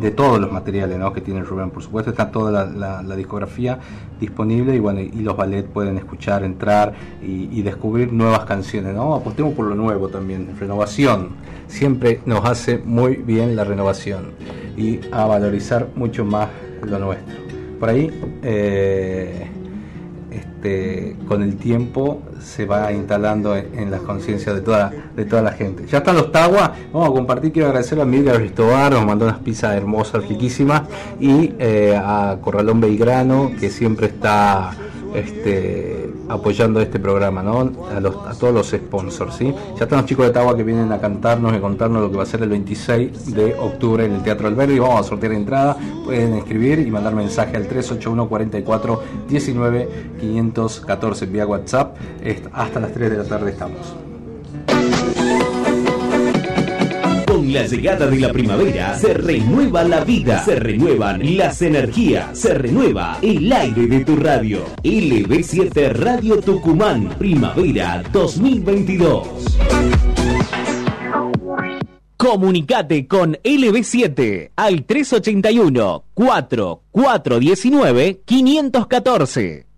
de todos los materiales ¿no? que tiene Rubén. Por supuesto está toda la, discografía disponible y bueno y los ballet pueden escuchar, entrar y, y descubrir nuevas canciones. ¿no? Apostemos por lo nuevo también, renovación. Siempre nos hace muy bien la renovación y a valorizar mucho más lo nuestro. Por ahí eh, este, con el tiempo se va instalando en, las conciencias de toda, de toda la gente. Ya están los taguas, vamos a compartir, quiero agradecer a Miguel Ristobar, nos mandó unas pizzas hermosas, riquísimas, y eh, a Corralón Belgrano, que siempre está este, apoyando este programa, ¿no? A, todos los sponsors, ¿sí? Ya están los chicos de Tagua que vienen a cantarnos y contarnos lo que va a ser el 26 de octubre en el Teatro Alberdi. Vamos a sortear entrada, pueden escribir y mandar mensaje al 381 44 19 514 vía WhatsApp. Hasta las 3 de la tarde estamos. La llegada de la primavera se renueva la vida, se renuevan las energías, se renueva el aire de tu radio. LB7 Radio Tucumán, primavera 2022. Comunicate con LB7 al 381 4419 514.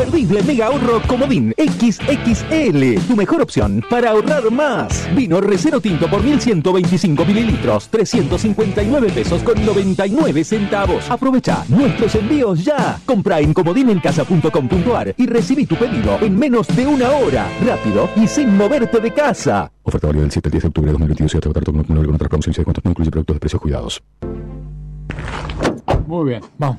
Imperdible mega ahorro Comodín XXL, tu mejor opción para ahorrar más. Vino Recero Tinto por 1125 mililitros, 359 pesos con 99 centavos. Aprovecha nuestros envíos ya. Compra en comodinencasa.com.ar y recibí tu pedido en menos de una hora. Rápido y sin moverte de casa. Oferta válida del 7 al 10 de octubre de 2022 y hasta agotar todo acumulable con otras promociones y descuentos. No incluye productos de precios cuidados. Muy bien, vamos.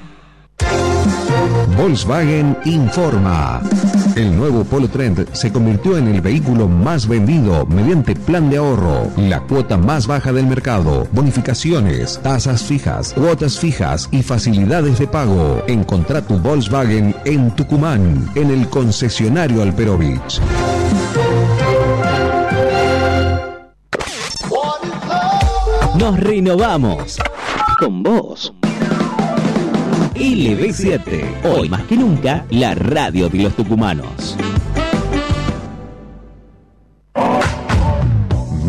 Volkswagen informa. El nuevo Polo Trend se convirtió en el vehículo más vendido mediante plan de ahorro, la cuota más baja del mercado, bonificaciones, tasas fijas, cuotas fijas y facilidades de pago. Encontrá tu Volkswagen en Tucumán, en el concesionario Alperovich. Nos renovamos. Con vos. LB7. Hoy más que nunca, la radio de los tucumanos.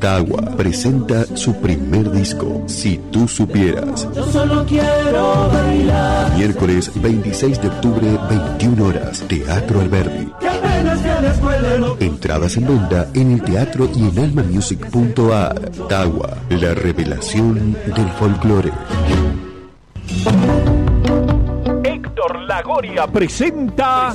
Tagua presenta su primer disco, Si tú supieras. yo solo quiero bailar. Miércoles 26 de octubre, 21 horas, Teatro Alberdi. Entradas en venta en el teatro y en almamusic.ar. Tagua, la revelación del folclore. Héctor Lagoria presenta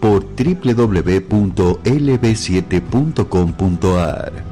por www.lb7.com.ar.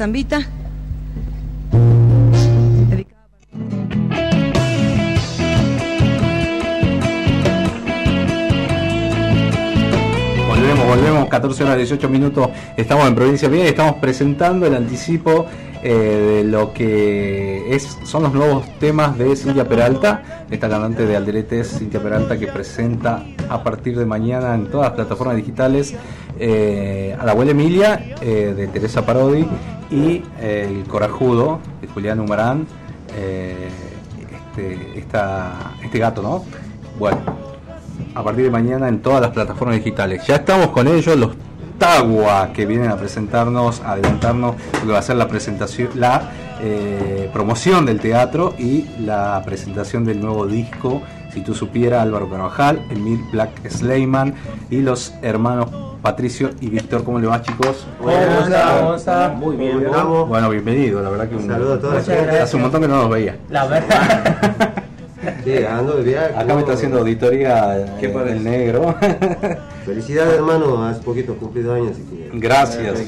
zambita. Volvemos, volvemos, 14 horas 18 minutos. Estamos en Provincia Mía y estamos presentando el anticipo eh, de lo que es son los nuevos temas de Cintia Peralta, esta cantante de Alderetes, Cintia Peralta, que presenta a partir de mañana en todas las plataformas digitales eh, a la abuela Emilia eh, de Teresa Parodi y eh, El Corajudo de Julián Humarán. eh, este, esta- este gato, ¿no? Bueno, a partir de mañana en todas las plataformas digitales. Ya estamos con ellos, los Tagua, que vienen a presentarnos, a adelantarnos lo que va a ser la presentación, la eh, promoción del teatro y la presentación del nuevo disco. Si tú supieras, Álvaro Carvajal, Emil Black Sleiman y los hermanos Patricio y Víctor. ¿Cómo le va, chicos? Hola, ¿cómo está? Muy bien. ¿Cómo estamos? Bueno, bienvenido, la verdad que un, Saludos a toda la hace un montón que no nos veía. La verdad. Sí, ando de viaje. Acá me está haciendo auditoría eh, el negro. Felicidades, hermano. Hace poquito cumplido años. Así que... Gracias.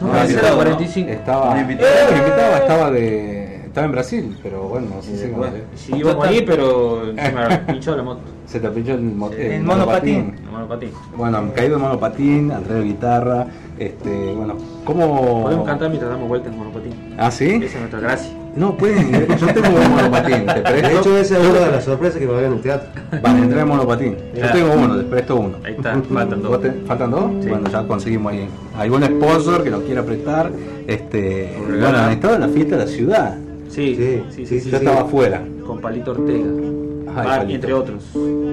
No, estaba- era 45. Estaba, Me eh, invitaba. estaba de estaba en Brasil, pero bueno, no sé si bueno, sí, íbamos ahí, pero se me pinchó la moto. Se te pinchó el, mo- El el monopatín. El monopatín. Bueno, caído de monopatín, Andrés de guitarra, este, bueno, ¿cómo? Podemos cantar mientras damos vueltas en monopatín. ¿Ah, sí? Esa es nuestra gracia. No, pueden, yo tengo un monopatín, te presto. De hecho, esa es una de las sorpresas que va a haber en el teatro. Van a entrar en monopatín. Yo Ya. tengo uno, les presto uno. Ahí está, faltan dos. ¿Vos te- ¿Faltan dos? Bueno, ya conseguimos ahí. Algún sponsor que nos quiera prestar. Este, bueno, han estado en la fiesta de la ciudad. Sí, sí, sí. sí, Yo estaba afuera. Con Palito Ortega. Ajá, y Ah, Palito. entre otros.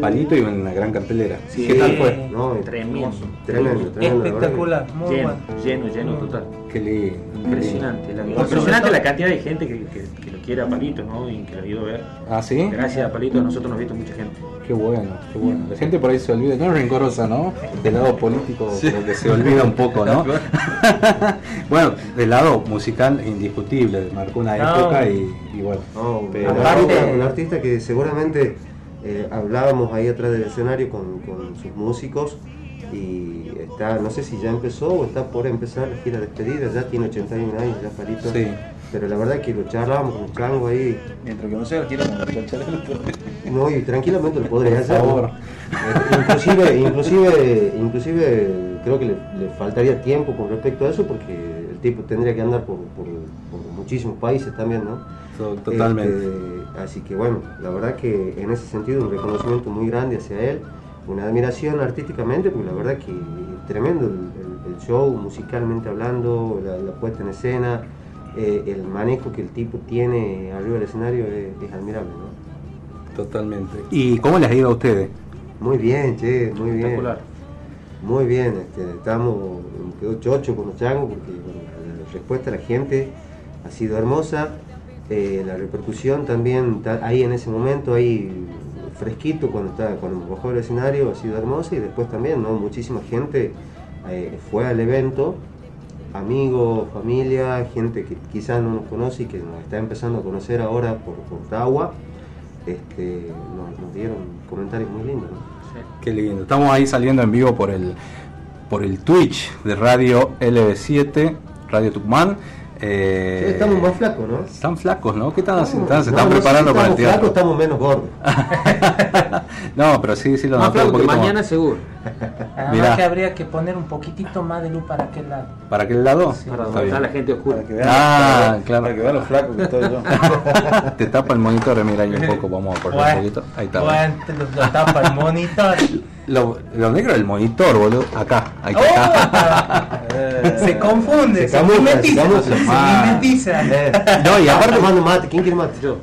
Palito y una gran cartelera. Sí. ¿Qué tal fue? No, Tremendo. Tremendo, tremendo, Espectacular. Muy lleno, lleno, lleno, total. Qué lindo. Impresionante. La, impresionante la cantidad de gente que, que, que lo quiere a Palito, ¿no? Y que lo ha ido a ver. ¿Ah, sí? Gracias a Palito, a nosotros nos ha visto mucha gente. Qué bueno, qué bueno. La gente por ahí se olvida, no es rencorosa, ¿no? Del lado político, como que se olvida un poco, ¿no? bueno, del lado musical, indiscutible, marcó una No. época y, y bueno. Un pero- artista, un artista que seguramente eh, hablábamos ahí atrás del escenario con, con sus músicos y está, no sé si ya empezó o está por empezar la gira de despedida, ya tiene 81 años, ya Palito. Sí. Pero la verdad que lo charlábamos con chango ahí. Mientras que no sea, otro. No, y tranquilamente lo podría Por hacer. Eh, Inclusive, inclusive, inclusive creo que le, le faltaría tiempo con respecto a eso porque el tipo tendría que andar por, por- por muchísimos países también, ¿no? To- totalmente. Este, así que bueno, la verdad que en ese sentido un reconocimiento muy grande hacia él, una admiración artísticamente, porque la verdad que tremendo el, el- el show, musicalmente hablando, la, la puesta en escena, eh, el manejo que el tipo tiene arriba del escenario es, es admirable, ¿no? Totalmente. ¿Y cómo les ha ido a ustedes? Muy bien, che, muy bien. Muy bien, este, estamos, me quedó chocho con los changos porque bueno, la respuesta de la gente ha sido hermosa, eh, la repercusión también ahí en ese momento, ahí fresquito cuando está cuando bajó el escenario ha sido hermosa y después también, ¿no? Muchísima gente eh, fue al evento, amigos, familia, gente que quizás no nos conoce y que nos está empezando a conocer ahora por, por Tawa, este, nos, nos dieron comentarios muy lindos, ¿no? Qué lindo. Estamos ahí saliendo en vivo por el por el Twitch de Radio LB7, Radio Tucumán. Eh, Sí, estamos más flacos, ¿no? Están flacos, ¿no? ¿Qué están haciendo? No, se no están sé si preparando para el estamos flacos, teatro. estamos menos gordos. No, pero sí, sí lo Más noté un poquito mañana más. seguro. Además Mirá. que habría que poner un poquitito más de luz para aquel lado. ¿Para aquel lado? Para Está donde está la gente oscura. Ah, claro. Para que vean lo flaco que estoy yo. Te tapa el monitor, mira ahí un poco, vamos a cortar un Bueno, poquito. Ahí está. bueno, te lo, lo tapa el monitor. Lo, lo negro del monitor, boludo. Acá, ahí Oh, está. se confunde, se, mimetiza. se. Se Ah. mimetiza. No, y aparte tomando mate, ¿quién quiere mate? Yo.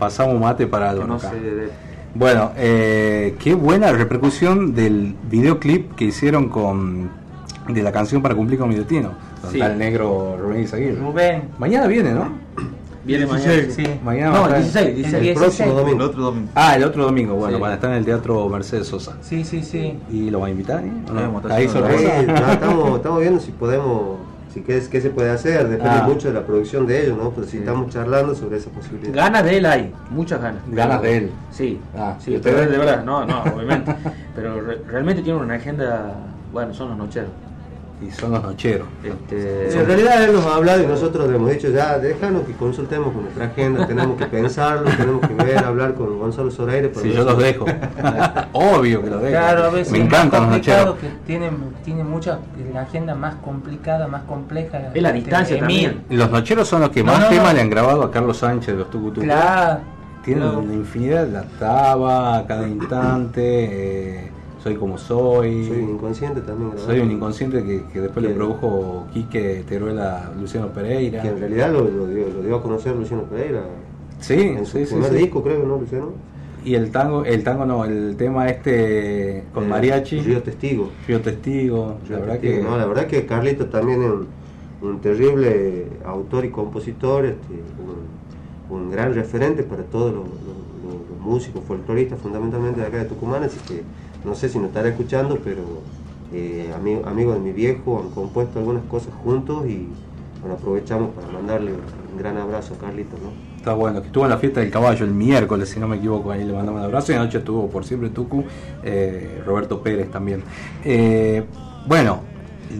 pasamos mate para algo. No acá. sé de- Bueno, eh, qué buena repercusión del videoclip que hicieron con de la canción para cumplir con mi destino. Donde Sí. está el negro Rubén Izaguirre. Rubén. Mañana viene, ¿no? Viene 16, mañana. sí. Mañana No, va a el estar- 16, 16. El El próximo domingo. El otro domingo. Ah, el otro domingo, bueno, Sí. van a estar en el Teatro Mercedes Sosa. Sí, sí, sí. ¿Y lo va a invitar? eh? ¿O no? Ahí sorpresa. estamos, estamos viendo si podemos, si qué, es, qué se puede hacer, depende Ah. mucho de la producción de ellos, ¿no? Pero si estamos charlando sobre esa posibilidad. Ganas de él hay, muchas ganas. Ganas de él. Sí, Ah, sí, ¿y pero ustedes? de verdad, no, no, obviamente. pero re- realmente tiene una agenda, bueno, son los nocheros. Y son los nocheros. Este, en realidad él nos ha hablado y nosotros le hemos dicho ya, déjanos que consultemos con nuestra agenda, tenemos que pensarlo, tenemos que ver, hablar con Gonzalo Zoraire. Sí, ver yo si- los dejo. Obvio que los dejo. Claro, a veces Me encantan los nocheros. que tiene, tiene mucha, la agenda más complicada, más compleja. Es la distancia también. Los nocheros son los que No, más no, temas no. le han grabado a Carlos Sánchez de los Tucutucos. Claro. Tienen una infinidad, la taba, a cada instante, eh, soy como soy. Soy un inconsciente también. Soy un inconsciente que, que después le produjo Quique Teruela a Luciano Pereira. Que en realidad lo, lo dio, lo dio a conocer Luciano Pereira. Sí, en su sí, primer sí. disco, creo, ¿no, Luciano? Y el tango, el tango no, el tema este con Eh, mariachi. Río Testigo. Río Testigo, la verdad Testigo, que no, la verdad que Carlito también es un, un terrible autor y compositor, este, un, un gran referente para todos los, los- los músicos folcloristas, fundamentalmente de acá de Tucumán, así que no sé si nos estará escuchando, pero eh, amigo, amigo de mi viejo, han compuesto algunas cosas juntos y bueno, aprovechamos para mandarle un gran abrazo a Carlito, ¿no? está bueno, que estuvo en la fiesta del caballo el miércoles, si no me equivoco, ahí le mandamos un abrazo y anoche estuvo por siempre Tucu, eh, Roberto Pérez también. Eh, bueno,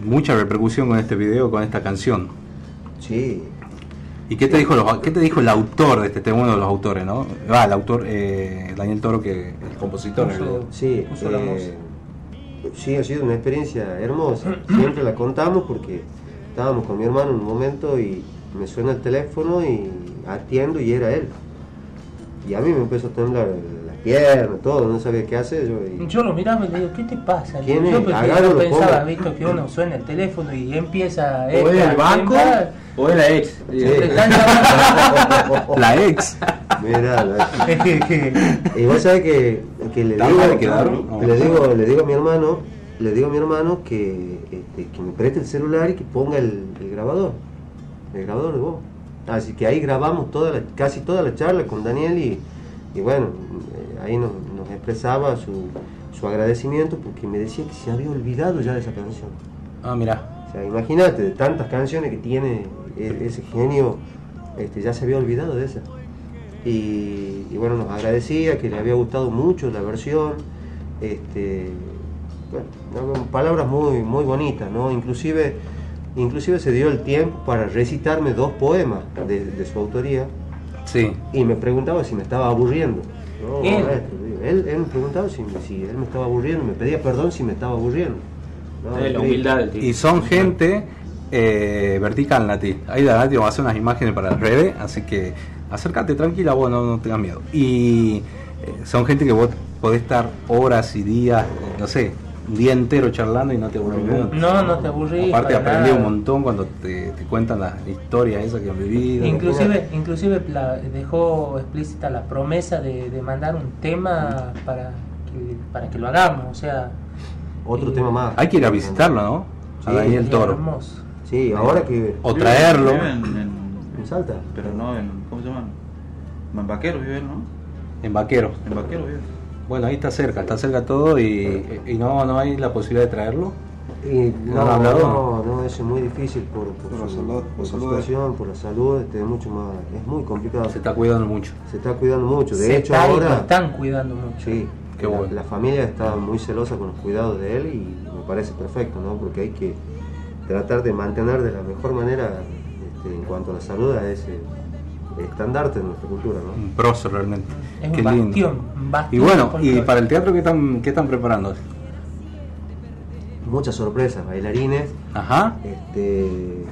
mucha repercusión con este video, con esta canción. Sí. ¿Y qué te dijo los, qué te dijo el autor de este tema, uno de los autores, no? Ah, el autor eh, Daniel Toro, que el compositor. Sí, puso la eh, sí, ha sido una experiencia hermosa. Siempre la contamos porque estábamos con mi hermano en un momento y me suena el teléfono y atiendo y era él. Y a mí me empezó a temblar la pierna, todo, no sabía qué hacer. Yo, y- Yo lo miraba y le digo, ¿qué te pasa? ¿Quién yo es? pensaba, visto, que uno suena el teléfono y empieza O es esta, el banco o es la ex. La ex. Mira, la- y vos sabés que, que le, ¿Tan digo? No. le digo, le digo a mi hermano, le digo a mi hermano que, este, que me preste el celular y que ponga el, el grabador, el grabador de voz. Así que ahí grabamos toda la- casi toda la charla con Daniel y, y bueno, ahí nos, nos expresaba su, su agradecimiento porque me decía que se había olvidado ya de esa canción. Ah, mira. O sea, imagínate, de tantas canciones que tiene e- ese genio, este, ya se había olvidado de esa. Y, y bueno, nos agradecía que le había gustado mucho la versión. Este, bueno, palabras muy, muy bonitas, ¿no? Inclusive, inclusive se dio el tiempo para recitarme dos poemas de, de su autoría. Sí. Y me preguntaba si me estaba aburriendo. No, Él. me preguntaba si, si él me estaba aburriendo, me pedía perdón si me estaba aburriendo. No, Es la humildad del tipo. Y son gente eh, vertical, Nati. Ahí la Nati va a hacer unas imágenes para las redes, así que acércate tranquila, vos no, no tengas miedo. Y eh, son gente que vos podés estar horas y días, no sé, un día entero charlando y no te aburrís nunca. No, no te aburrís. Aparte aprendí un montón cuando te, te cuentan las historias esas que han vivido. Inclusive, inclusive la- dejó explícita la promesa de, de mandar un tema para que, para que lo hagamos, o sea... Otro eh, tema más. Hay que ir a visitarlo, ¿no? A Sí, Daniel Toro. hermoso. Sí, ahora que. O traerlo. Vive en, en- En Salta. pero no en. ¿Cómo se llama? En Vaquero vive ¿no? En Vaquero. En Vaquero vive. Bueno, ahí está cerca, está cerca todo y, y no, no hay la posibilidad de traerlo. Y ¿No no, no, es muy difícil por, por Por la su, salud, por su salud. situación, por la salud, este, es mucho más, es muy complicado. Se está cuidando mucho. Se está cuidando mucho. De se hecho, está ahora están cuidando mucho. sí, Qué la, bueno. la familia está muy celosa con los cuidados de él y me parece perfecto, ¿no? Porque hay que tratar de mantener de la mejor manera, este, en cuanto a la salud, a ese estandarte de nuestra cultura, ¿no? Un proso realmente. Es un Qué bastión, lindo. un Y bastión bueno, y para el teatro, ¿qué están, qué están preparando? Muchas sorpresas, bailarines, Ajá. este,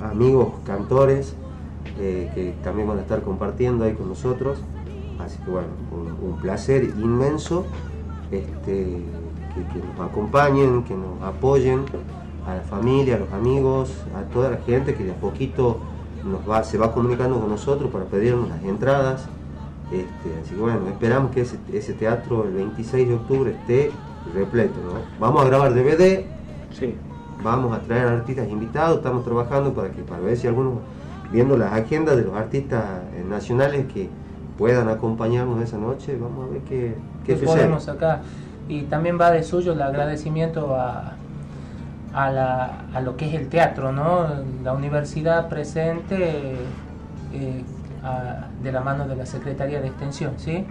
amigos cantores eh, que también van a estar compartiendo ahí con nosotros. Así que bueno, un, un placer inmenso este, que, que nos acompañen, que nos apoyen a la familia, a los amigos, a toda la gente que de a poquito nos va, se va comunicando con nosotros para pedirnos las entradas. Este, así que bueno, esperamos que ese, ese teatro el 26 de octubre esté repleto. ¿no? Vamos a grabar DVD, Sí. vamos a traer artistas invitados, estamos trabajando para que para ver si algunos, viendo las agendas de los artistas eh, nacionales que puedan acompañarnos esa noche, vamos a ver qué, qué sucede. acá. Y también va de suyo el agradecimiento a, a, la, a lo que es el teatro, ¿no? La universidad presente eh, a- de la mano de la Secretaría de Extensión, ¿sí?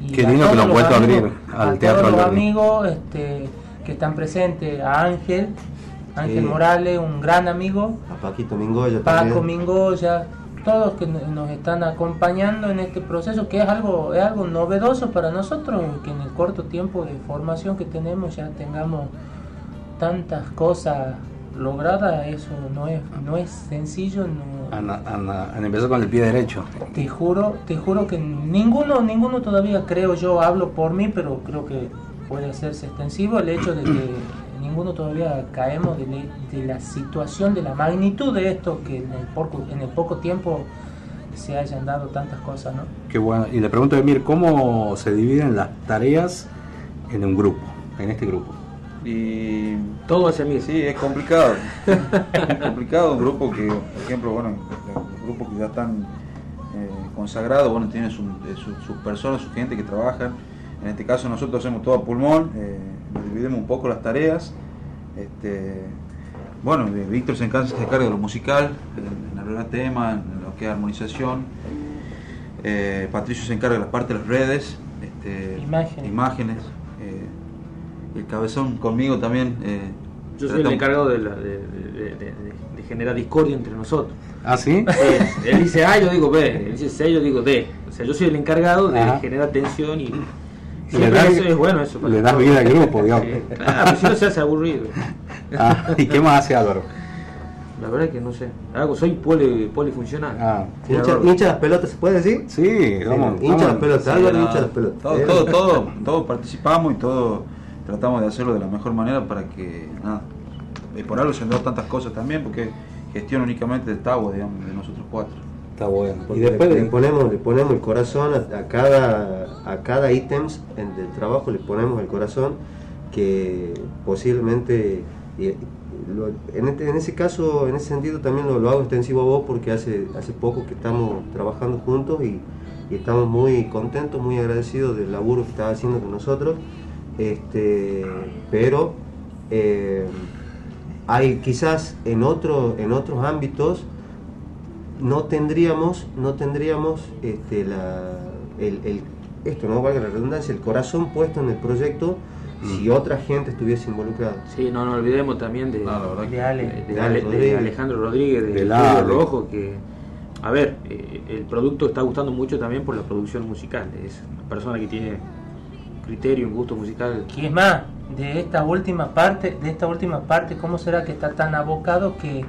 Y Qué lindo que lo vuelto a abrir al a Teatro todos los amigos este, que están presentes, a Ángel, Ángel Sí. Morales, un gran amigo, A Paquito Mingoya Paco también. Mingoya, todos que no- nos están acompañando en este proceso que es algo, es algo novedoso para nosotros, que en el corto tiempo de formación que tenemos ya tengamos tantas cosas logradas, eso no es, no es sencillo, no, han empezado con el pie derecho. te juro, te juro que ninguno, ninguno todavía creo yo, hablo por mí, pero creo que puede hacerse extensivo el hecho de que ninguno todavía caemos de la situación, de la magnitud de esto, que en el poco, en el poco tiempo se hayan dado tantas cosas, ¿no? Qué bueno. Y le pregunto a Emir, ¿cómo se dividen las tareas en un grupo, en este grupo? Y Todo hacia mí. sí, es complicado. es complicado. Un grupo que, por ejemplo, bueno, los grupos que ya están eh, consagrados, bueno, tienen su- eh, su- sus personas, su gente que trabajan. En este caso nosotros hacemos todo a pulmón, eh, nos dividimos un poco las tareas. Este, bueno, eh, Víctor se encarga, se encarga de lo musical, en, arreglar temas, en lo que es armonización. Eh, Patricio se encarga de la parte de las redes, este, Imágenes. imágenes, el cabezón conmigo también. eh, Yo soy el encargado de, la- de- de- de- de- de generar discordia entre nosotros. ¿Ah, sí? Sí, él dice A, yo digo B, él dice C, yo digo D. O sea, yo soy el encargado de Ajá. generar tensión y Le das- eso es bueno eso. para le das todos. vida al grupo, digamos. Sí, Claro, si no se hace aburrido. Ah, ¿Y qué más hace Álvaro? La verdad es que no sé. Algo, soy poli, polifuncional. Ah, Hincha, hincha las pelotas, ¿se puede decir? sí, vamos. hincha las pelotas, Sí, Álvaro no, hincha las pelotas. Todo, Eh, todo, todo, todo participamos y todo tratamos de hacerlo de la mejor manera para que nada. Y por algo se han dado tantas cosas también, porque es gestión únicamente de Tavo, digamos, de nosotros cuatro. Está bueno. Y después le, ponemos, le ponemos el corazón a, a cada a cada ítems en- del trabajo le ponemos el corazón que posiblemente y- lo- en, este- en ese caso en ese sentido también lo, lo hago extensivo a vos porque hace hace poco que estamos trabajando juntos y, y estamos muy contentos muy agradecidos del laburo que estás haciendo con nosotros este pero eh, hay quizás en otro en otros ámbitos no tendríamos no tendríamos este la el, el- esto no valga la redundancia el corazón puesto en el proyecto si otra gente estuviese involucrada Sí, no nos olvidemos también de, No, la verdad De Ale. de, Ale- de. Alejandro Rodríguez, de Ale. Rojo, que, a ver, eh, el producto está gustando mucho también por la producción musical. Es una persona que tiene criterio, un gusto musical. Y es más, de esta última parte, de esta última parte, ¿cómo será que está tan abocado que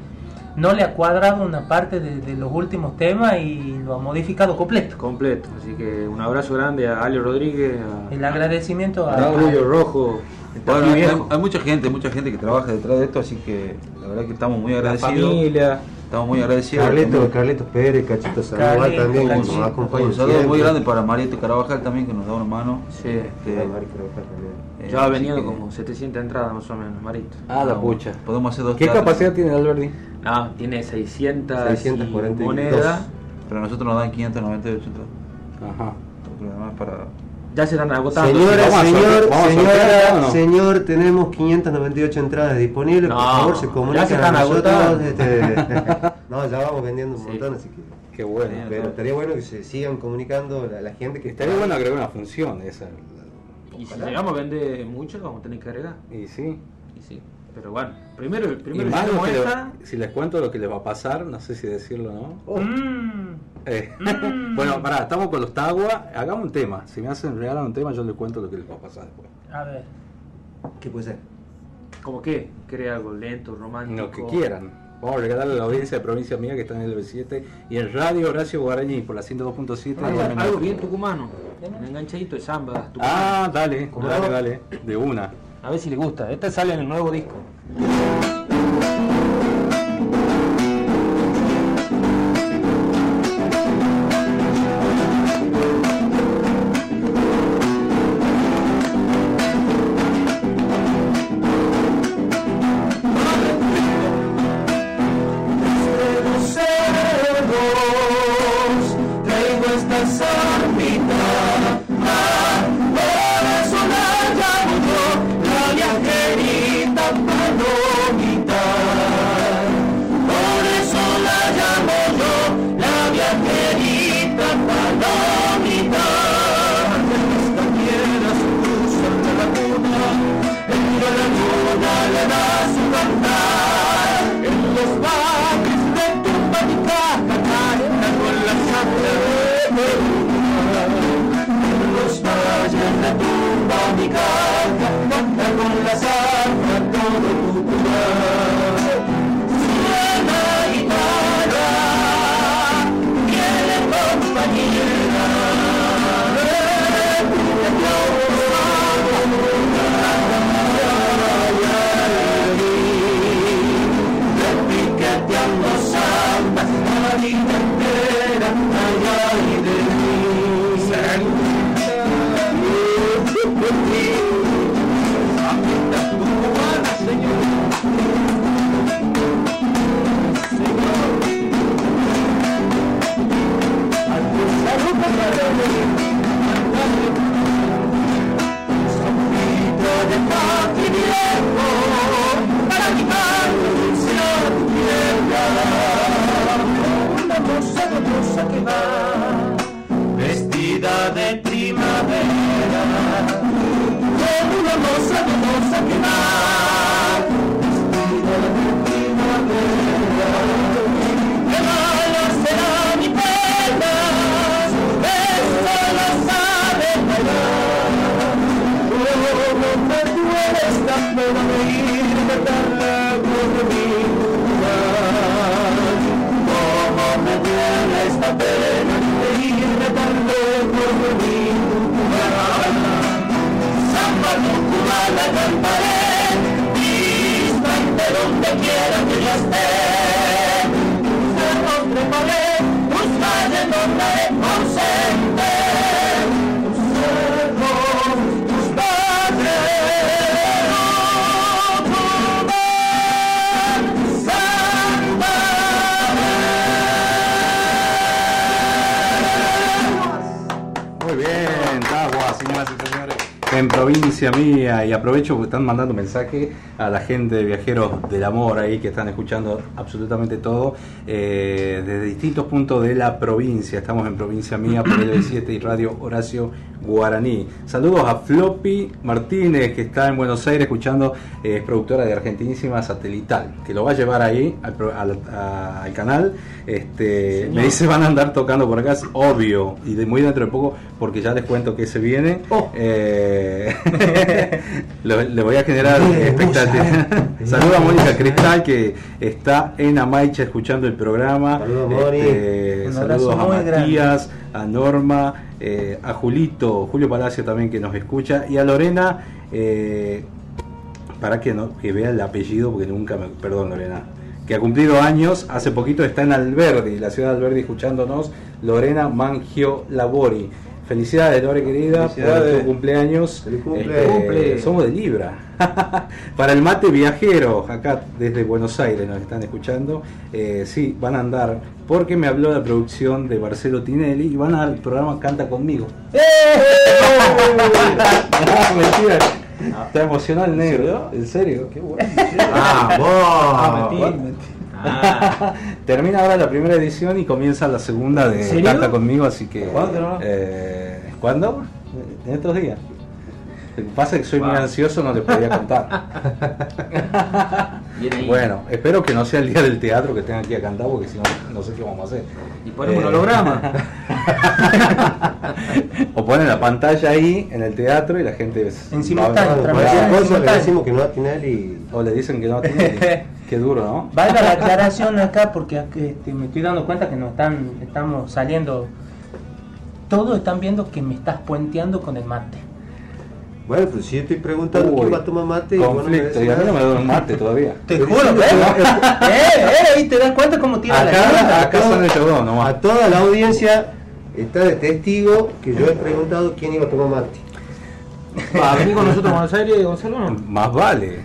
no le ha cuadrado una parte de, de los últimos temas y lo ha modificado completo? completo. Así que un abrazo grande a Ale Rodríguez, a, El agradecimiento a, a Julio Rojo. muy hay, hay mucha gente, mucha gente que trabaja detrás de esto, así que la verdad que estamos muy La agradecidos. familia. Estamos muy agradecidos. Carlitos, Carlitos Pérez, Cachito Sandoval también que nos acompaña Un saludo muy grande para Marieta Carabajal también que nos da una mano. Sí. Este, Mari Carabajal también. eh, Ya ha venido que- como 700 entradas más o menos, Marito. Ah, la no, pucha. Podemos hacer dos ¿Qué tardes. capacidad tiene Alberti? No, tiene 600 642. monedas. Pero a nosotros nos dan 598 entradas. Ajá. Porque además para Ya se están agotando. Señora, Vamos a señor, a señora, sortear, ¿o no? señor, tenemos 598 entradas disponibles. No, por favor, se ya comunican se están a nosotros. agotando. este, no, ya vamos vendiendo un Sí. montón, así que. Qué bueno. Pero estaría bueno que se sigan comunicando la, la gente que Estaría bueno agregar una función esa. Y si llegamos a vender mucho, vamos a tener que agregar. Y sí. Y sí. Pero bueno, primero, Y primero más lo le- si les cuento lo que les va a pasar, no sé si decirlo o no. Mm, Eh, Mm. bueno, pará, estamos con los Tagua. Hagamos un tema. Si me hacen regalar un tema, yo les cuento lo que les va a pasar después. a ver, ¿Qué puede ser? ¿Cómo qué? ¿Quiere algo lento, romántico? Lo que quieran. Vamos a regalarle a la audiencia de provincia mía que está en el B7 y en Radio Horacio Guarañí por la 102.7. Algo, y la algo 90. bien tucumano. Un enganchadito de samba. tucumano. Ah, dale, ¿Cómo dale, dale. De una. A ver si le gusta. Este sale en el nuevo disco. Quiera provincia mía, y aprovecho porque están mandando mensaje a la gente de Viajeros del Amor ahí que están escuchando absolutamente todo eh, desde distintos puntos de la provincia. Estamos en provincia mía por el 7 y Radio Horacio Guaraní. Saludos a Floppy Martínez que está en Buenos Aires escuchando, eh, es productora de Argentinísima Satelital, que lo va a llevar ahí al, al- a- al canal. Este, me dice van a andar tocando por acá, es obvio, y de muy dentro de poco, porque ya les cuento que se viene. Eh, lo- le voy a generar expectativa. Saludos a Mónica Cristal que está en Amaicha escuchando el programa. Saludos. Este, saludos a muy grande. A Norma, eh, a Julito, Julio Palacio también que nos escucha, y a Lorena, eh, para que, no, que vea el apellido, porque nunca me. Perdón, Lorena. Que ha cumplido años, hace poquito está en Alberdi, la ciudad de Alberdi, escuchándonos, Lorena Mangio Labori. Felicidades, Lore querida, Felicidades. por tu cumpleaños. cumple. Este, Cumple. somos de Libra. Para el mate viajero, acá desde Buenos Aires nos están escuchando. Eh, sí, van a andar, porque me habló la producción de Marcelo Tinelli y van al programa Canta conmigo. No, mentira. Está emocionado el negro. ¿En serio? Qué bueno. Ah, vos. Ah, mentí. Termina ahora la primera edición y comienza la segunda de. Canta conmigo, así que. ¿Cuándo? Eh, ¿Cuándo? En estos días. Lo que pasa es que soy muy ansioso, no les podía contar. Bueno, espero que no sea el día del teatro que tengan que ir a cantar, porque si no, no sé qué vamos a hacer. Y ponemos Eh, un holograma. o ponen la pantalla ahí en el teatro y la gente es- En simultáneo, le decimos que no a. O le dicen que no tiene. Qué duro, ¿no? Valga la aclaración acá porque este, me estoy dando cuenta que nos están, estamos saliendo. Todos están viendo que me estás puenteando con el mate. Bueno, pues si yo estoy preguntando Uy, quién va a tomar mate y me Conflicto, y a mí no me da un mate todavía. Te juro, ¿ves? pero- eh, eh, ahí te das cuenta cómo la Acá, acá son ellos dos nomás. A toda la audiencia está de testigo que yo he preguntado quién iba a tomar mate. Va a venir con nosotros a Buenos Aires, Gonzalo. ¿no? Más vale.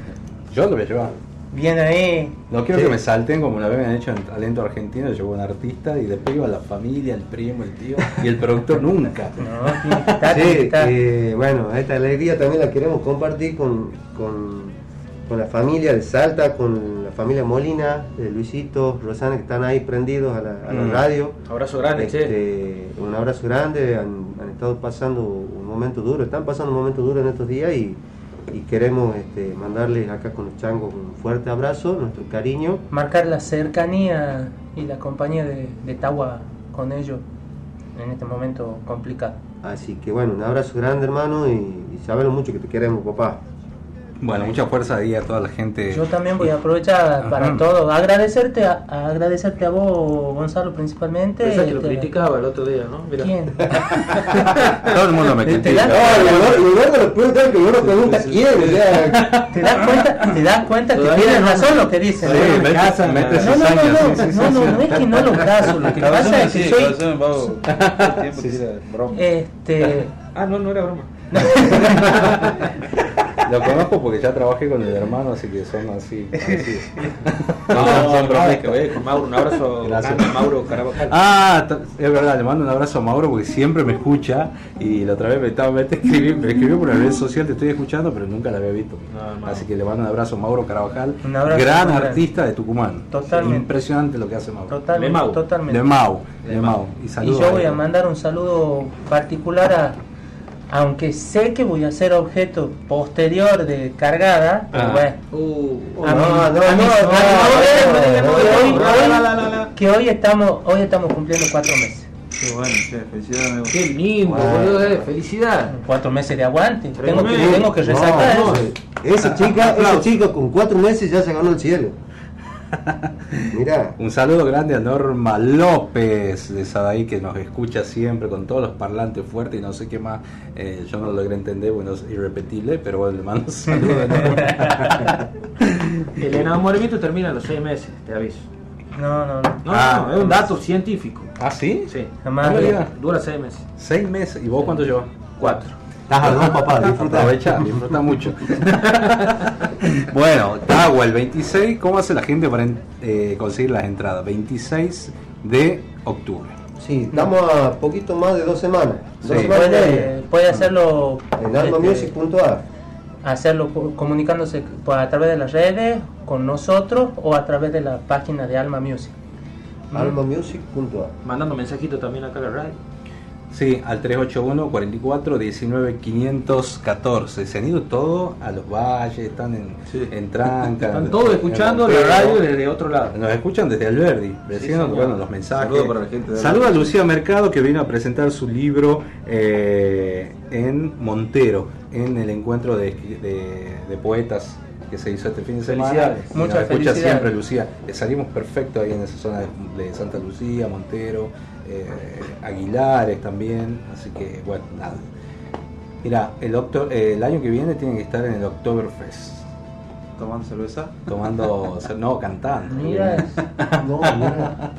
Yo lo voy a llevar. Bien ahí. No quiero Sí. que me salten como una vez me han hecho en Talento Argentino, llevo un artista y después iba la familia, el primo, el tío y el productor nunca. No, tiene que estar, tiene que Sí, estar. eh, bueno, esta alegría también la queremos compartir con, con, con la familia de Salta, con la familia Molina, de Luisito, Rosana, que están ahí prendidos a la, a la Mm. radio. Abrazo grande, che. Este, un abrazo grande, han, han estado pasando un momento duro, están pasando un momento duro en estos días y, y queremos este, mandarles acá con los changos un fuerte abrazo, nuestro cariño. Marcar la cercanía y la compañía de, de Tawa con ellos en este momento complicado. Así que bueno, un abrazo grande hermano y, y sabemos mucho que te queremos papá. Bueno, mucha fuerza ahí a toda la gente. Yo también voy a aprovechar para Ajá. todo. Agradecerte a, a agradecerte a vos, Gonzalo, principalmente. Pensás que lo Este, criticaba el otro día, ¿no? Mirá. ¿Quién? Todo el mundo me ¿Te critica. lo gordo lo pregunta que uno pregunta quién, ¿Te das cuenta, te das cuenta que tienen no. razón lo que dicen? Sí, ¿no? mete- mete no, no, no, no, no, no, no es que no lo caso, lo que pasa es que sí, soy, este, Ah, no, no era broma. Lo conozco porque ya trabajé con el hermano, así que son así. así. No, no, son no, bromas. que ve, con Mauro, un abrazo Gracias. a Mauro Carabajal. Ah, es verdad, le mando un abrazo a Mauro porque siempre me escucha y la otra vez me estaba me escribí, me escribió por la red social, te estoy escuchando, pero nunca la había visto. No, no. Así que le mando un abrazo a Mauro Carabajal, Un abrazo gran artista de Tucumán. Totalmente. Impresionante lo que hace Mauro. totalmente, De Mau. totalmente. De Mau, de De Mau. Y, Y yo voy a mandar un saludo particular a, aunque sé que voy a ser objeto posterior de cargada, pero Ah. bueno. Uh, que hoy- estamos hoy estamos cumpliendo cuatro meses Qué bueno, che, felicidades, amigo. qué lindo, Bueno. boludo, eh, felicidad. cuatro meses de aguante tengo que, tengo que resaltar no, eso esa chica, esa chica con cuatro meses ya se ganó el cielo. Mirá, Un saludo grande a Norma López de Sadaí que nos escucha siempre con todos los parlantes fuertes y no sé qué más. Eh, yo no lo logré entender, bueno, es irrepetible, pero bueno, le mando un saludo a Norma. El enamoramiento termina a los seis meses, te aviso. no no no No, Ah. no, es un dato científico. ¿Ah, sí? Sí. Jamás. Digas. Dura seis meses. Seis meses. ¿Y vos cuánto llevas? Cuatro. Estás a dos papá, disfruta. Aprovecha, disfruta mucho. bueno, Tagua el 26, ¿cómo hace la gente para eh, conseguir las entradas? 26 de octubre. Sí, estamos a poquito más de dos semanas. Dos Sí. semanas y puede, hacerlo En este, almamusic.ar. hacerlo co- comunicándose a través de las redes con nosotros o a través de la página de Alma Music almamusic.ar. Mandando mensajito también acá a la radio. Sí, al 381 44 19 514. Se han ido todos a los valles, están en, Sí. en Tranca. Están todos escuchando la radio desde otro lado. Nos escuchan desde Alberdi, recién señor. bueno, los mensajes. Saludo para la gente de Saluda a. Lucía Mercado que vino a presentar su libro eh, en Montero, en el encuentro de, de- de poetas que se hizo este fin de semana. Muchas escucha felicidades. siempre Lucía. Eh, salimos perfecto ahí en esa zona de, de Santa Lucía, Montero, eh, Aguilares también. Así que bueno, nada. Mira, el, octo- eh, el año que viene tienen que estar en el Oktoberfest. Tomando cerveza. Tomando, no, cantando. Mira, No, mira.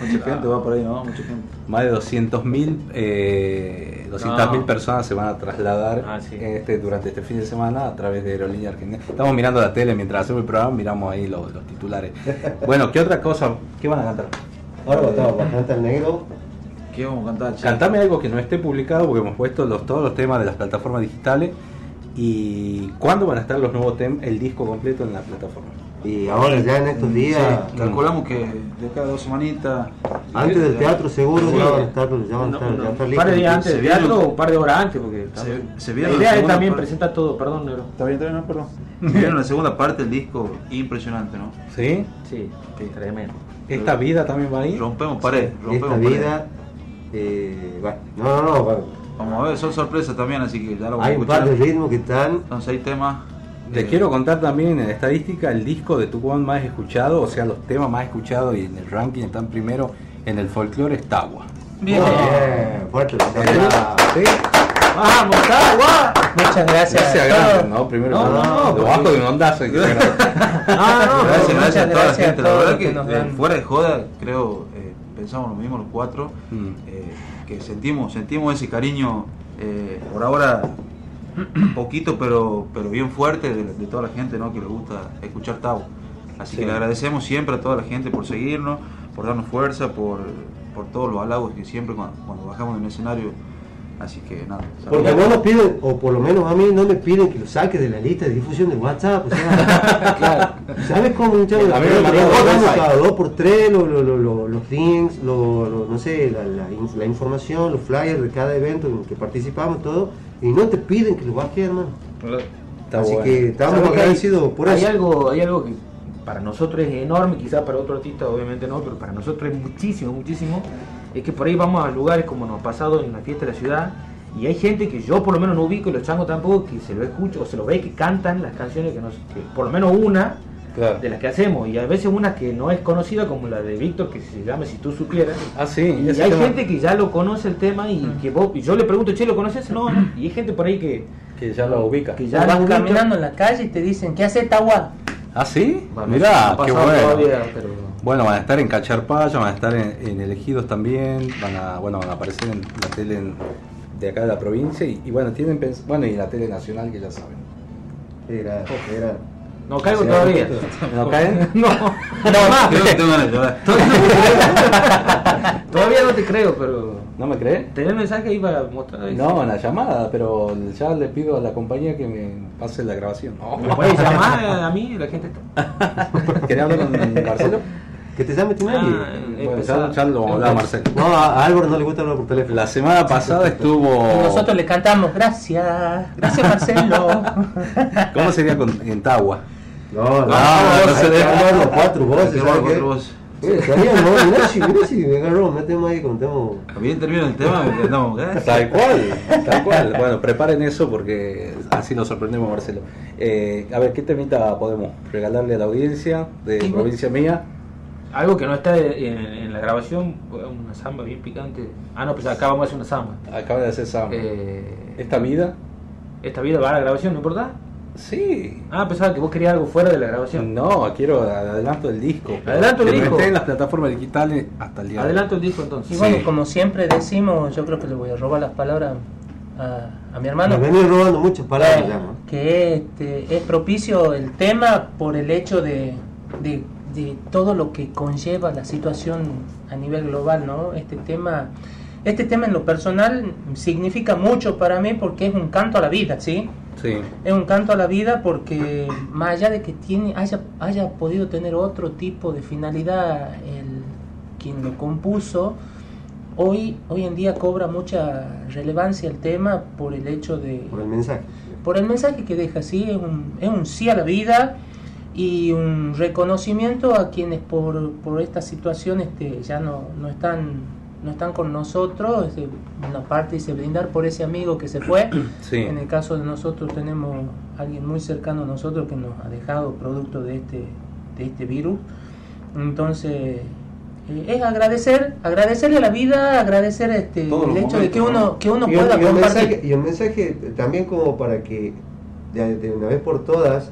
Mucha gente va por ahí, ¿no? Mucha gente. Más de 200.000 eh, 200.000 No. personas se van a trasladar Ah, sí. este, durante este fin de semana a través de Aerolínea Argentina. Estamos mirando la tele mientras hacemos el programa, miramos ahí los, los titulares. Bueno, ¿qué otra cosa? ¿Qué van a cantar? Ahora estar bastante el negro. ¿Qué vamos a cantar, che? Cantame algo que no esté publicado porque hemos puesto los, todos los temas de las plataformas digitales. ¿Y cuándo van a estar los nuevos temas, el disco completo en la plataforma? Y ahora ya en estos días, Sí, calculamos que de cada dos semanitas. antes del teatro seguro Sí. ya van a estar, ya van a No, estar, no, ya está un par de días antes del teatro un- o un par de horas antes, porque Se, se la idea es segunda también parte- presentar todo, perdón, Nero. Está bien, está bien, no, perdón. Se viene la segunda parte del disco, impresionante, ¿no? ¿Sí? Sí, sí, tremendo. ¿Esta vida también va ahí? Rompemos pared, rompemos Esta pared. vida, eh, bueno, no, no, no, bueno, Vamos a ver, son sorpresas también, así que ya lo vamos hay a un par de ritmos que están, Son seis temas. Les Eh, quiero contar también en estadística el disco de Tucumán más escuchado, o sea, los temas más escuchados y en el ranking están primero en el folclore es Tagua. bien. Bien, fuerte. ¿Sí? ¡Vamos, Tagua! Muchas gracias. No se a todos. ¿no? Primero No, no, no, bajo de un ondazo. Ah, no, Gracias, gracias a toda la gracias gente. La verdad que, eh, fuera de joda, creo, eh, pensamos lo mismo los cuatro, Mm. eh, que sentimos, sentimos ese cariño, eh, por ahora poquito, pero, pero bien fuerte de, de toda la gente ¿no? que le gusta escuchar Tau. Así Sí. que le agradecemos siempre a toda la gente por seguirnos, por darnos fuerza, por, por todos los halagos que siempre cuando, cuando bajamos en el escenario. Así que nada. Porque no nos piden, o por lo menos a mí no me piden que lo saque de la lista de difusión de WhatsApp. O sea, ¿sabes cómo damos wifi. cada dos por tres lo- lo- lo- lo- los links, lo- lo- no sé, la, la la información, los flyers de cada evento en el que participamos, todo, y no te piden que lo bajes, hermano. Está Así bueno. que estamos ¿Sabes que hay- agradecidos por hay eso. Algo, hay algo que para nosotros es enorme, quizás para otro artista obviamente no, pero para nosotros es muchísimo, muchísimo. Es que por ahí vamos a lugares como nos ha pasado en la fiesta de la ciudad Y hay gente que yo por lo menos no ubico y los changos tampoco, que se lo escucho o se lo ve que cantan las canciones que nos, que por lo menos una de las que hacemos. Y a veces una que no es conocida como la de Víctor, que se llama Si tú supieras. Ah, sí. Y hay tema gente que ya lo conoce el tema y que vos, y yo le pregunto, che, ¿lo conoces? No, no. Y hay gente por ahí que, que ya lo ubica. que Ya vas ubica. caminando en la calle y te dicen, ¿qué hace Tahuá? ¿Ah, sí? Ha qué bueno. todavía, pero- Bueno, van a estar en Cacharpaya, van a estar en, en Elegidos también, van a, bueno, van a aparecer en la tele en- de acá de la provincia y, y bueno, tienen pens- bueno, y la tele nacional que ya saben. Era, era. No caigo Sí, todavía. ¿No caen? No, no más. Todavía no te creo, pero. ¿No me crees? Tenés el mensaje ahí para mostrar. No, en la llamada, pero ya le pido a la compañía que me pase la grabación. ¿Me puedes llamar a mí? La gente está. ¿Querés hablar con Marcelo? Que te llame Tinelli. Ah, Bueno, ya, ya lo vamos a hablar a Marcelo. No, a Álvaro no le gusta hablar por teléfono. La semana pasada estuvo... Y nosotros le cantamos, gracias, gracias Marcelo. ¿Cómo sería con, en Tagua? No, no, no, no se hay que debe. armar los cuatro voces, cuatro voces. Eh, estaría, no, mirá si, mirá si me agarró, metemos ahí, contemos. Bien termina el tema, no, Tal cual, tal cual. Bueno, preparen eso porque así nos sorprendemos, Marcelo. Eh, a ver, ¿qué temita podemos regalarle a la audiencia de provincia mía? Algo que no está en, en la grabación, una samba bien picante. Ah, no, pues acá vamos a hacer una samba. Acaba de hacer samba. Eh, ¿Esta vida? ¿Esta vida va a la grabación, no importa? Sí. Ah, pensaba que vos querías algo fuera de la grabación. No, quiero adelanto del disco. Adelanto el disco. esté en las plataformas digitales hasta el día. Adelanto el disco entonces. Y bueno, como siempre decimos, yo creo que le voy a robar las palabras a, a mi hermano. Nos venía robando muchas palabras ¿no? que este, es propicio el tema por el hecho de, de, de todo lo que conlleva la situación a nivel global, ¿no? Este tema, este tema en lo personal significa mucho para mí porque es un canto a la vida, ¿sí? Sí. Es un canto a la vida porque más allá de que tiene, haya, haya podido tener otro tipo de finalidad el, quien lo compuso, hoy, hoy en día cobra mucha relevancia el tema por el hecho de... Por el mensaje. Por el mensaje que deja, sí, es un, es un sí a la vida y un reconocimiento a quienes por, por esta situación este, ya no, no están no están con nosotros, este, una parte dice brindar por ese amigo que se fue, Sí. en el caso de nosotros tenemos alguien muy cercano a nosotros que nos ha dejado producto de este, de este virus, entonces eh, es agradecer, agradecerle a la vida, agradecer este, el hecho de que uno, ¿no? que uno y, pueda y un compartir. mensaje, y un mensaje también como para que de, de una vez por todas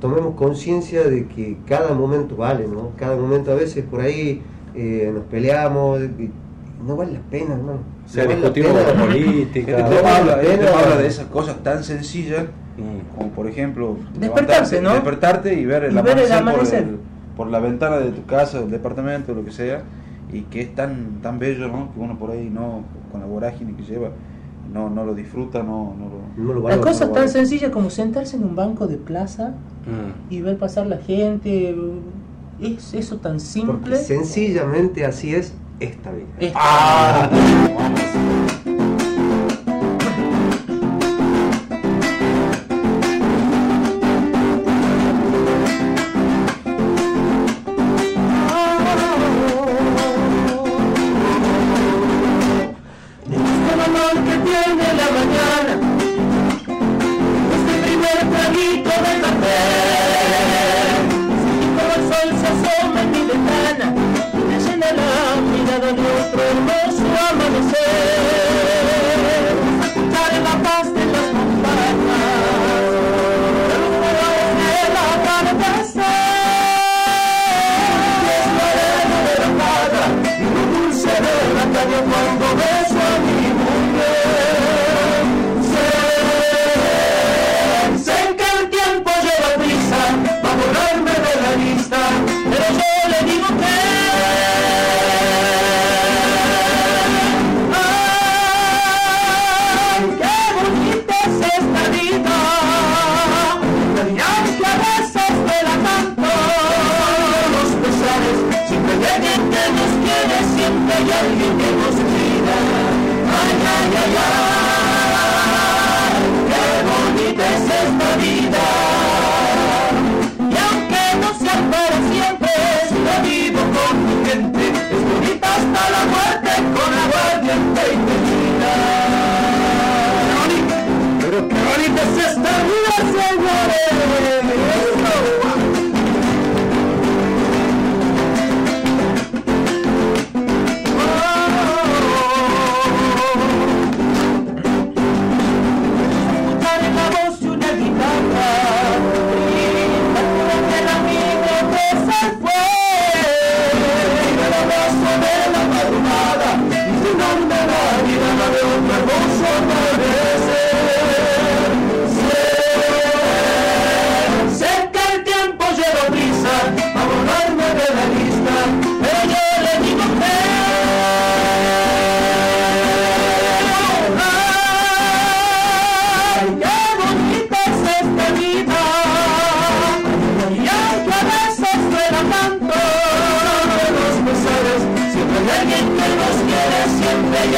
tomemos conciencia de que cada momento vale, ¿no? Cada momento a veces por ahí eh, nos peleamos y no vale la pena, hermano. Se No vale la política. Este No tema habla, este tema de esas cosas tan sencillas como por ejemplo Despertarse, levantarte, ¿no? despertarte y ver el, Y ver el amanecer, amanecer. Por, el- por la ventana de tu casa, del departamento, lo que sea, y que es tan tan bello, ¿no? Que uno por ahí no con la vorágine que lleva no no lo disfruta, no no lo, La cosa tan sencilla como sentarse en un banco de plaza Mm. y ver pasar la gente, es eso tan Porque simple. sencillamente así es esta vida. Esta- Ah.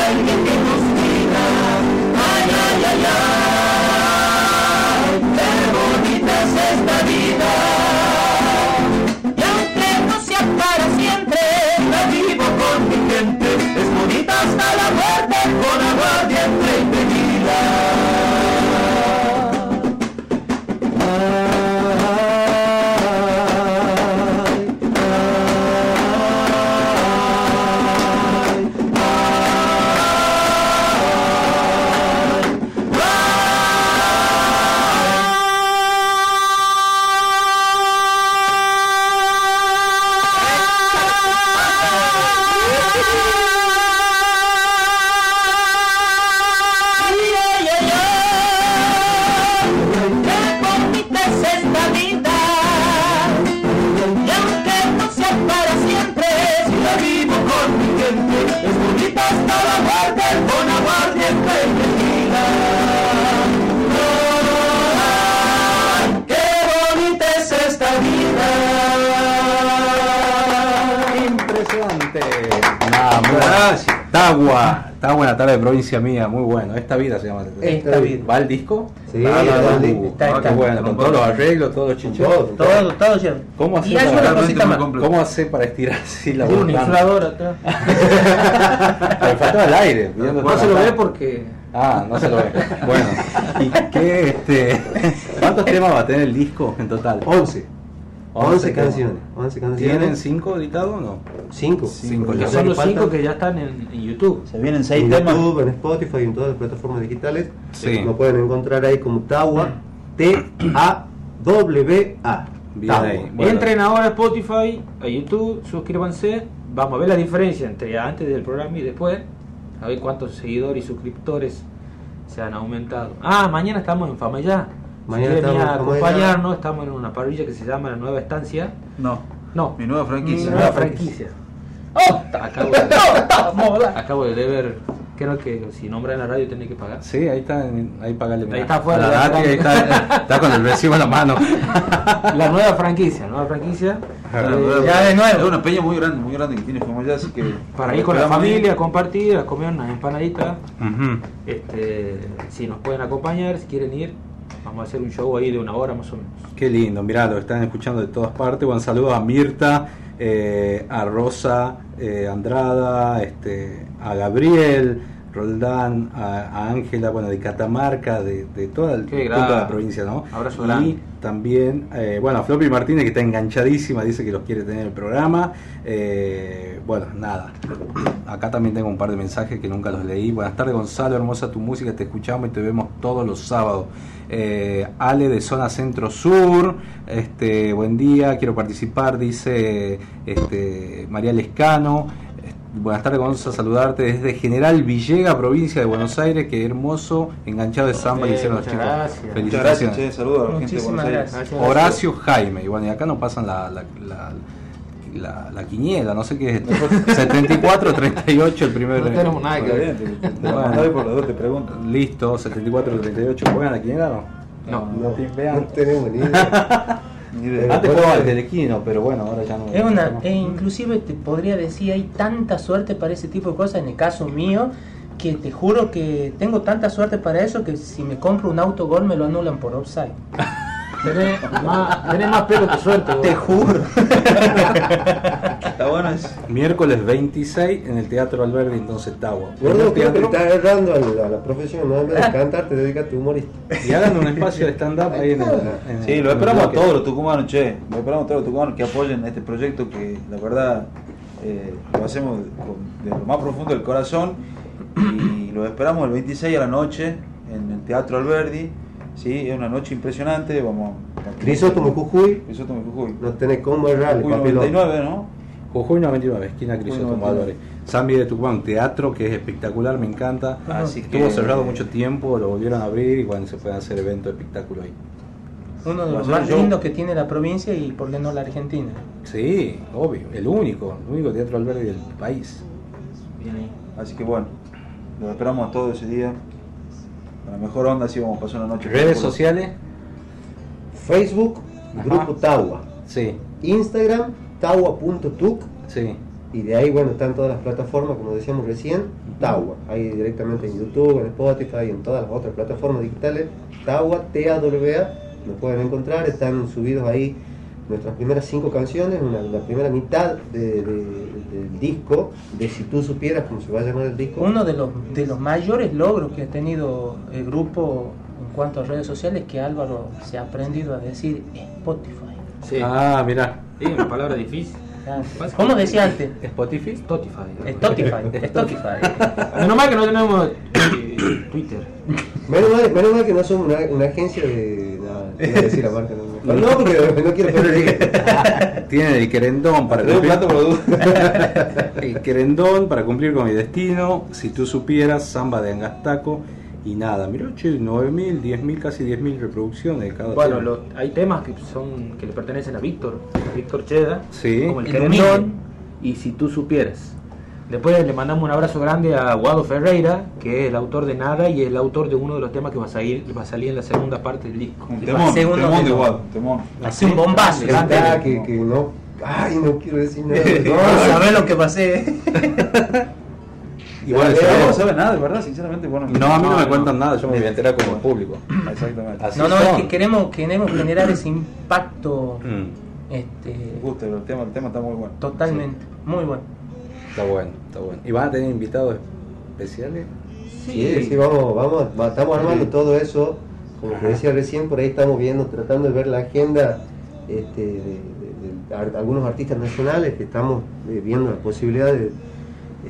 Alguien que nos cuida Ay, ay, ay, ay Qué bonita es esta vida Y aunque no sea para siempre La vivo con mi gente Es bonita hasta la muerte Con aguardiente y tequila Tagua, Tagua en la tarde de provincia mía, muy bueno. Esta vida se llama. Esta vida. ¿Va el disco? Sí, Ah, va el no, disco. uh, Está, ah, está. bueno, con todos los arreglos, todos los chicheros. Todo, Todo. ¿Cómo hace para. ¿Cómo hace para estirar así la Tiene un inflador atrás. Me faltaba el aire. No se lo ve porque. Ah, no se lo ve. Bueno, ¿y qué, este, cuántos temas va a tener el disco en total? 11. 11 temas. canciones. 11 canciones. ¿Tienen cinco editados o no? 5. Cinco, Ya ya son los faltan. cinco que ya están en, en YouTube. Se vienen En seis temas. YouTube, en Spotify, en todas las plataformas digitales. Sí. Lo pueden encontrar ahí como Tawa. T-A-W-A. Bien. Bueno. Entren ahora a Spotify, a YouTube, suscríbanse. Vamos a ver la diferencia entre antes del programa y después. A ver cuántos seguidores y suscriptores se han aumentado. Ah, mañana estamos en Fama ya. Mañana si a acompañarnos, estamos en una parrilla que se llama La Nueva Estancia. No, No, mi nueva franquicia. Mi nueva franquicia. ¡Oh! Acabo de, acabo de ver, creo que si nombran en la radio tenés que pagar. Sí, ahí está, ahí pagale. Ahí está afuera, A la ya data, está. ahí está, está con el recibo en la mano. La nueva franquicia, nueva franquicia. Claro, Eh, es- ya de nuevo. Es una peña muy grande, muy grande que tiene como ya, así que. Para ir con la ahí. familia, compartir, a comer unas empanaditas. Este, si nos pueden acompañar, si quieren ir, vamos a hacer un show ahí de una hora más o menos. Qué lindo, mirá, lo están escuchando de todas partes. Buen saludo a Mirta, eh, a Rosa eh, Andrada, este, a Gabriel, Roldán, a Ángela, bueno, de Catamarca, de, de toda, el- Qué toda la provincia, ¿no? Abrazo y grande. también, eh, bueno, a Floppy Martínez, que está enganchadísima, dice que los quiere tener en el programa. Eh, bueno, nada. Acá también tengo un par de mensajes que nunca los leí. Buenas tardes, Gonzalo, hermosa tu música, te escuchamos y te vemos todos los sábados. Eh, Ale de Zona Centro Sur, este, buen día, quiero participar, dice este, María Lescano. Eh, Buenas tardes, Gonzalo, saludarte desde General Villega, provincia de Buenos Aires. Qué hermoso enganchado de samba que hicieron los chicos. gracias. Muchas Felicitaciones. gracias, che, saludos a la gente de Muchísimas Buenos Aires. gracias. Horacio Jaime, y bueno, y acá nos pasan la, la, la, la- la quiniela, no sé qué es esto. 74, 38, el primer. No tenemos nada que ver. Bueno. por los dos te pregunto. Listo, 74, 38. ¿Juegan la quiniela o no? No. No, timpean. no tenemos ni idea. Antes jugaba el telequino, pero bueno, ahora ya no. Es una, no. e inclusive te podría decir, hay tanta suerte para ese tipo de cosas, en el caso mío, que te juro que tengo tanta suerte para eso que si me compro un autogol me lo anulan por offside. Tenés más, tenés más pelo que suerte. vos. Te juro. Está bueno es. Miércoles 26 en el Teatro Alberdi, entonces Tagua. Gordo, creo que estás agarrando a la, a la profesión, no en vez de cantar, te dedicas a tu humorista. Y hagan un espacio de stand-up ahí en el. en Sí, el- lo esperamos a todos los tucumanos, che. Lo esperamos a todos los tucumanos que apoyen este proyecto que la verdad eh, lo hacemos de lo más profundo del corazón y lo esperamos el 26 a la noche en el Teatro Alberdi. Sí, es una noche impresionante. Vamos. Crisóstomo Jujuy, Crisóstomo Jujuy. no tenés cómo errarle, Jujuy papi. 99, ¿no? Jujuy 99, esquina Crisóstomo 99. Álvarez. Zambi de Tucumán, teatro que es espectacular, me encanta. Así Estuvo que- cerrado mucho tiempo, lo volvieron a abrir y bueno, se pueden hacer eventos de espectáculo ahí. Uno de a los más yo. lindos que tiene la provincia y por qué no la Argentina. Sí, obvio, el único, el único teatro Alberdi del país. Bien ahí. Así que bueno, lo esperamos a todos ese día. A la mejor onda, así vamos a pasar una noche. Redes sociales, Facebook, Ajá. Grupo Tawa. sí, Instagram, tawa.tuc. sí. Y de ahí, bueno, están todas las plataformas, como decíamos recién, Tawa. Ahí directamente en YouTube, en Spotify, en todas las otras plataformas digitales. Tawa, T-A-W-A, nos pueden encontrar. Están subidos ahí nuestras primeras cinco canciones, una- la primera mitad de- de- del disco, de Si tú supieras cómo se va a llamar el disco. Uno de los, de los mayores logros que ha tenido el grupo en cuanto a redes sociales que Álvaro se ha aprendido a decir Spotify. Sí. Ah, mira. Sí, una palabra difícil. ¿Cómo decía antes? Spotify. Spotify. Spotify. Spotify. Menos mal que no tenemos eh, Twitter. Menos mal, menos mal que no somos una, una agencia de. Nada, a decir la marca. No, no, porque no quiero perder. Tienen el querendón para cumplir. el querendón para cumplir con mi destino. Si tú supieras, samba de Angastaco. Y nada, mirá, che, 9.000, 10.000, casi 10.000 reproducciones de cada Bueno, tema. lo- hay temas que son que le pertenecen a Víctor, a Víctor Cheda, Sí. como el, Querendón y Si tú supieras. Después le mandamos un abrazo grande a Guado Ferreira, que es el autor de Nada y el autor de uno de los temas que va a salir, va a salir en la segunda parte del disco. Un temón, ser uno temón de Guado, temón. Así un bombazo. Que, que no. Ay, no quiero decir nada. No, sabés lo que pasé. Igual, Bueno, ¿sabes? no sabe nada, de verdad, sinceramente. Bueno, No, a mí no, me cuentan nada, yo me voy a enterar como público. Exactamente. Así No, no, es que queremos, queremos generar ese impacto Mm, este, Me gusta, el tema, el tema está muy bueno. totalmente. Muy bueno. está bueno, está bueno. ¿Y van a tener invitados especiales? Sí, sí, vamos, vamos, va- estamos armando todo eso. Como te decía recién, por ahí estamos viendo, tratando de ver la agenda este, de, de- de ar- algunos artistas nacionales que estamos eh, viendo la posibilidad de,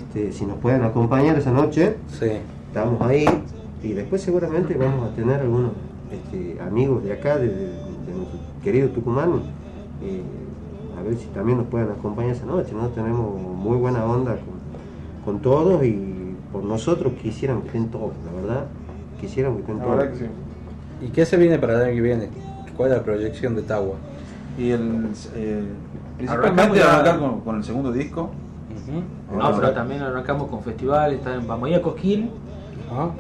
este, si nos pueden acompañar esa noche, Sí. estamos ahí y después seguramente vamos a tener algunos este, amigos de acá, de, de- de nuestro querido Tucumán, eh, a ver si también nos pueden acompañar esa noche, ¿no? Tenemos muy buena onda con, con todos y por nosotros quisiéramos que estén todos, la verdad, quisiéramos que estén La todos. que sí. ¿Y qué se viene para el año que viene? ¿Cuál es la proyección de Tagua? Y el, eh, principalmente arrancar con, con el segundo disco. No, pero también arrancamos con festivales, también vamos a ir a Cosquín,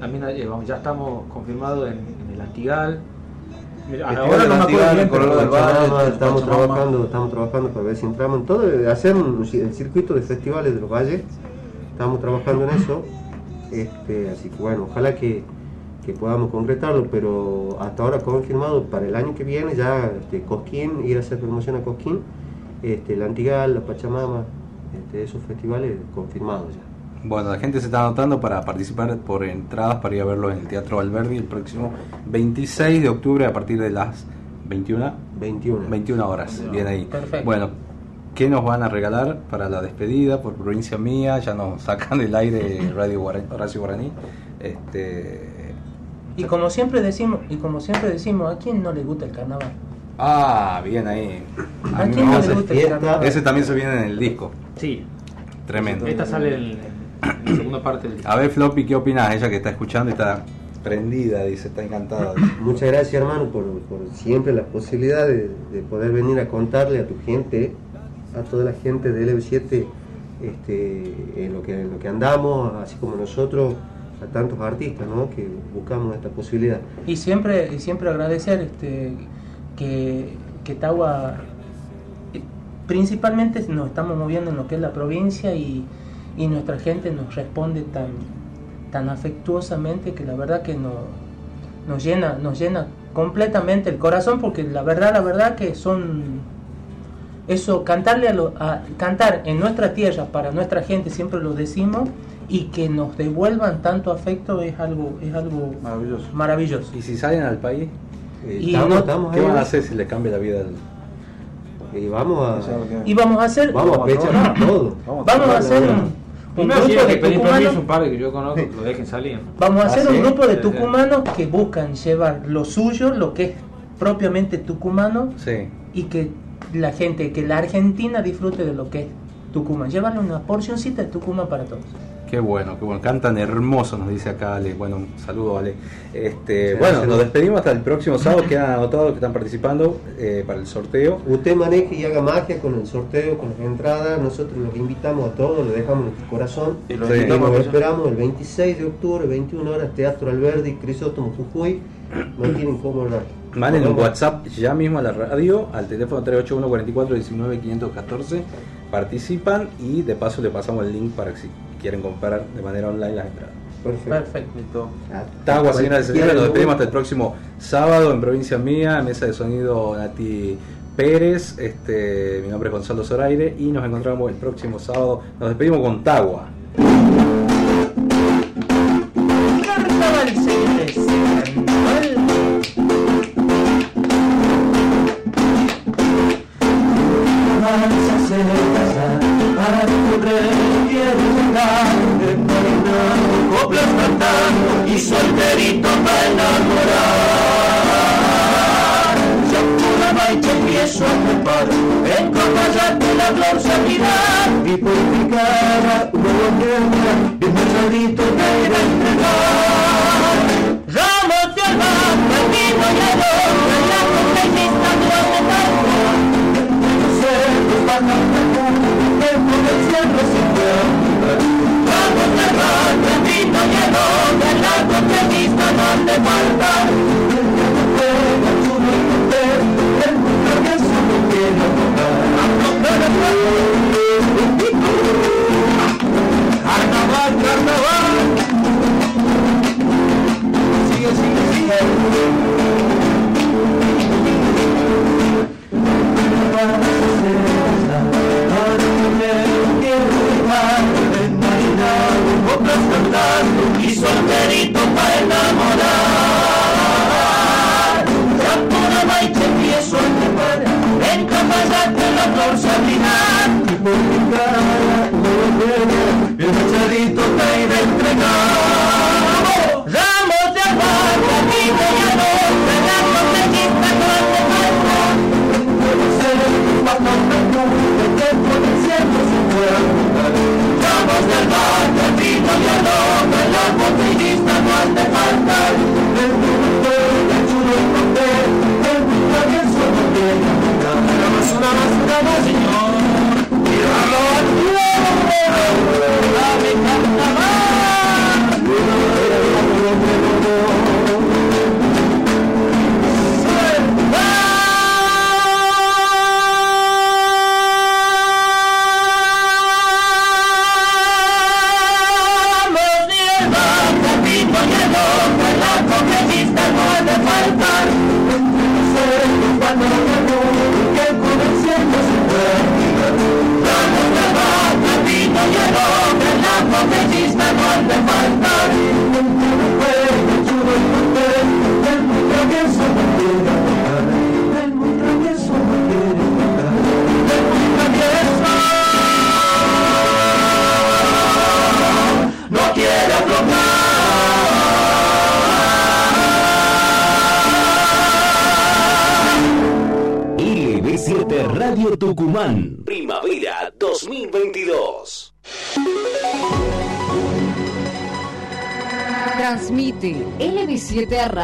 también eh, vamos- ya estamos confirmados en, en el Antigal. Mira, ahora no me acuerdo bien, pero- del estamos trabajando, estamos trabajando para ver si entramos. En todo, eh, hacer un- el circuito de festivales de los valles, estamos trabajando en eso, este, así que bueno, ojalá que, que podamos concretarlo, pero hasta ahora confirmado para el año que viene ya este, Cosquín, ir a hacer promoción a Cosquín, este, el Antigal, la Pachamama, este, esos festivales confirmados ya. Bueno, la gente se está anotando para participar por entradas para ir a verlo en el Teatro Valverdi el próximo 26 de octubre a partir de las 21, 21. 21 horas. Bien ahí. Perfecto. Bueno, ¿qué nos van a regalar para la despedida por provincia mía? Ya nos sacan del aire Radio Horacio Guaraní. Este, Y como siempre decimos, y como siempre decimos, ¿a quién no le gusta el carnaval? ah, bien ahí. ¿A mí quién no le gusta el carnaval? Ese también se viene en el disco. Sí, Tremendo. esta sale en, en la segunda parte del A ver, Floppy, ¿qué opinas? Ella que está escuchando y está prendida, dice, está encantada. Muchas gracias hermano por, por siempre la posibilidad de, de poder venir a contarle a tu gente, a toda la gente de LB7, este, en, lo que, en lo que andamos, así como nosotros, a tantos artistas ¿no? que buscamos esta posibilidad. Y siempre, y siempre agradecer este, que, que Tagua eh, principalmente nos estamos moviendo en lo que es la provincia y, y nuestra gente nos responde tan, tan afectuosamente que la verdad que no, nos llena, nos llena completamente el corazón porque la verdad, la verdad que son eso, cantarle a, lo- a- cantar en nuestra tierra para nuestra gente, siempre lo decimos, y que nos devuelvan tanto afecto es algo, es algo maravilloso. maravilloso. ¿Y si salen al país? Y no- ¿Qué van a hacer si le cambia la vida al... Y vamos a... Y vamos a hacer, Vamos a pechar todo. vamos a hacer un, grupo de tucumanos. un par que yo conozco que lo dejen salir. Vamos a hacer ¿Ah, un grupo de tucumanos que buscan llevar lo suyo, lo que es propiamente tucumano, Sí. y que la gente, que la Argentina disfrute de lo que es Tucumán. Llevarle una porcioncita de Tucumán para todos. Qué bueno, qué bueno. Cantan hermoso, nos dice acá Ale. Bueno, un saludo, Ale. Este, Sí, bueno, sí. nos despedimos hasta el próximo sábado. Quedan anotados que están participando eh, para el sorteo. Usted maneje y haga magia con el sorteo, con las entradas. Nosotros los invitamos a todos, le dejamos nuestro corazón. Y los Sí. invitamos Los a- esperamos el 26 de octubre, 21 horas, Teatro Alberdi, Crisóstomo Jujuy. No tienen cómo hablar. Manden un. WhatsApp ya mismo a la radio, al teléfono 381 44 19 514. Participan y de paso le pasamos el link para que si quieren comprar de manera online las entradas. Perfecto. Perfecto. Tagua, señoras y señores, nos despedimos hasta el próximo sábado en Provincia Mía, mesa de sonido Nati Pérez, este, mi nombre es Gonzalo Zoraire y nos encontramos el próximo sábado. Nos despedimos con Tagua.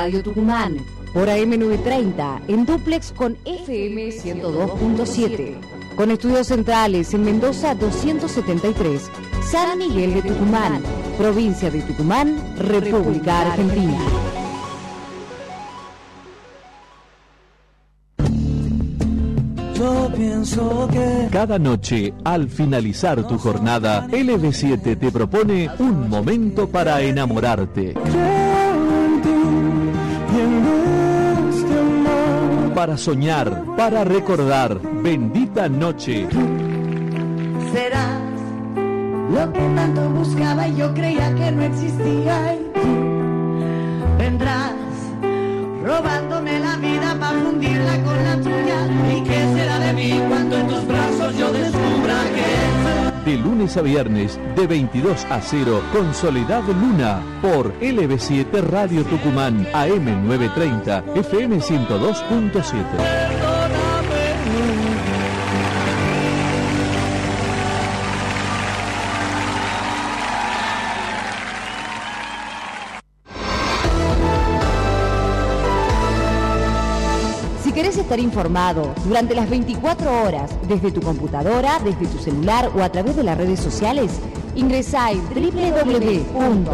Radio Tucumán por AM930 en duplex con FM 102.7. Con estudios centrales en Mendoza 273, San Miguel de Tucumán, provincia de Tucumán, República Argentina. Yo pienso que Cada noche, al finalizar tu jornada, LB7 te propone un momento para enamorarte. creo Soñar, para recordar. Bendita noche. Serás lo que tanto buscaba y yo creía que no existía. A viernes, de 22 a 0, con Soledad Luna, por LB7 Radio Tucumán, AM 930, FM 102.7. informado durante las 24 horas, desde tu computadora, desde tu celular o a través de las redes sociales, ingresa en www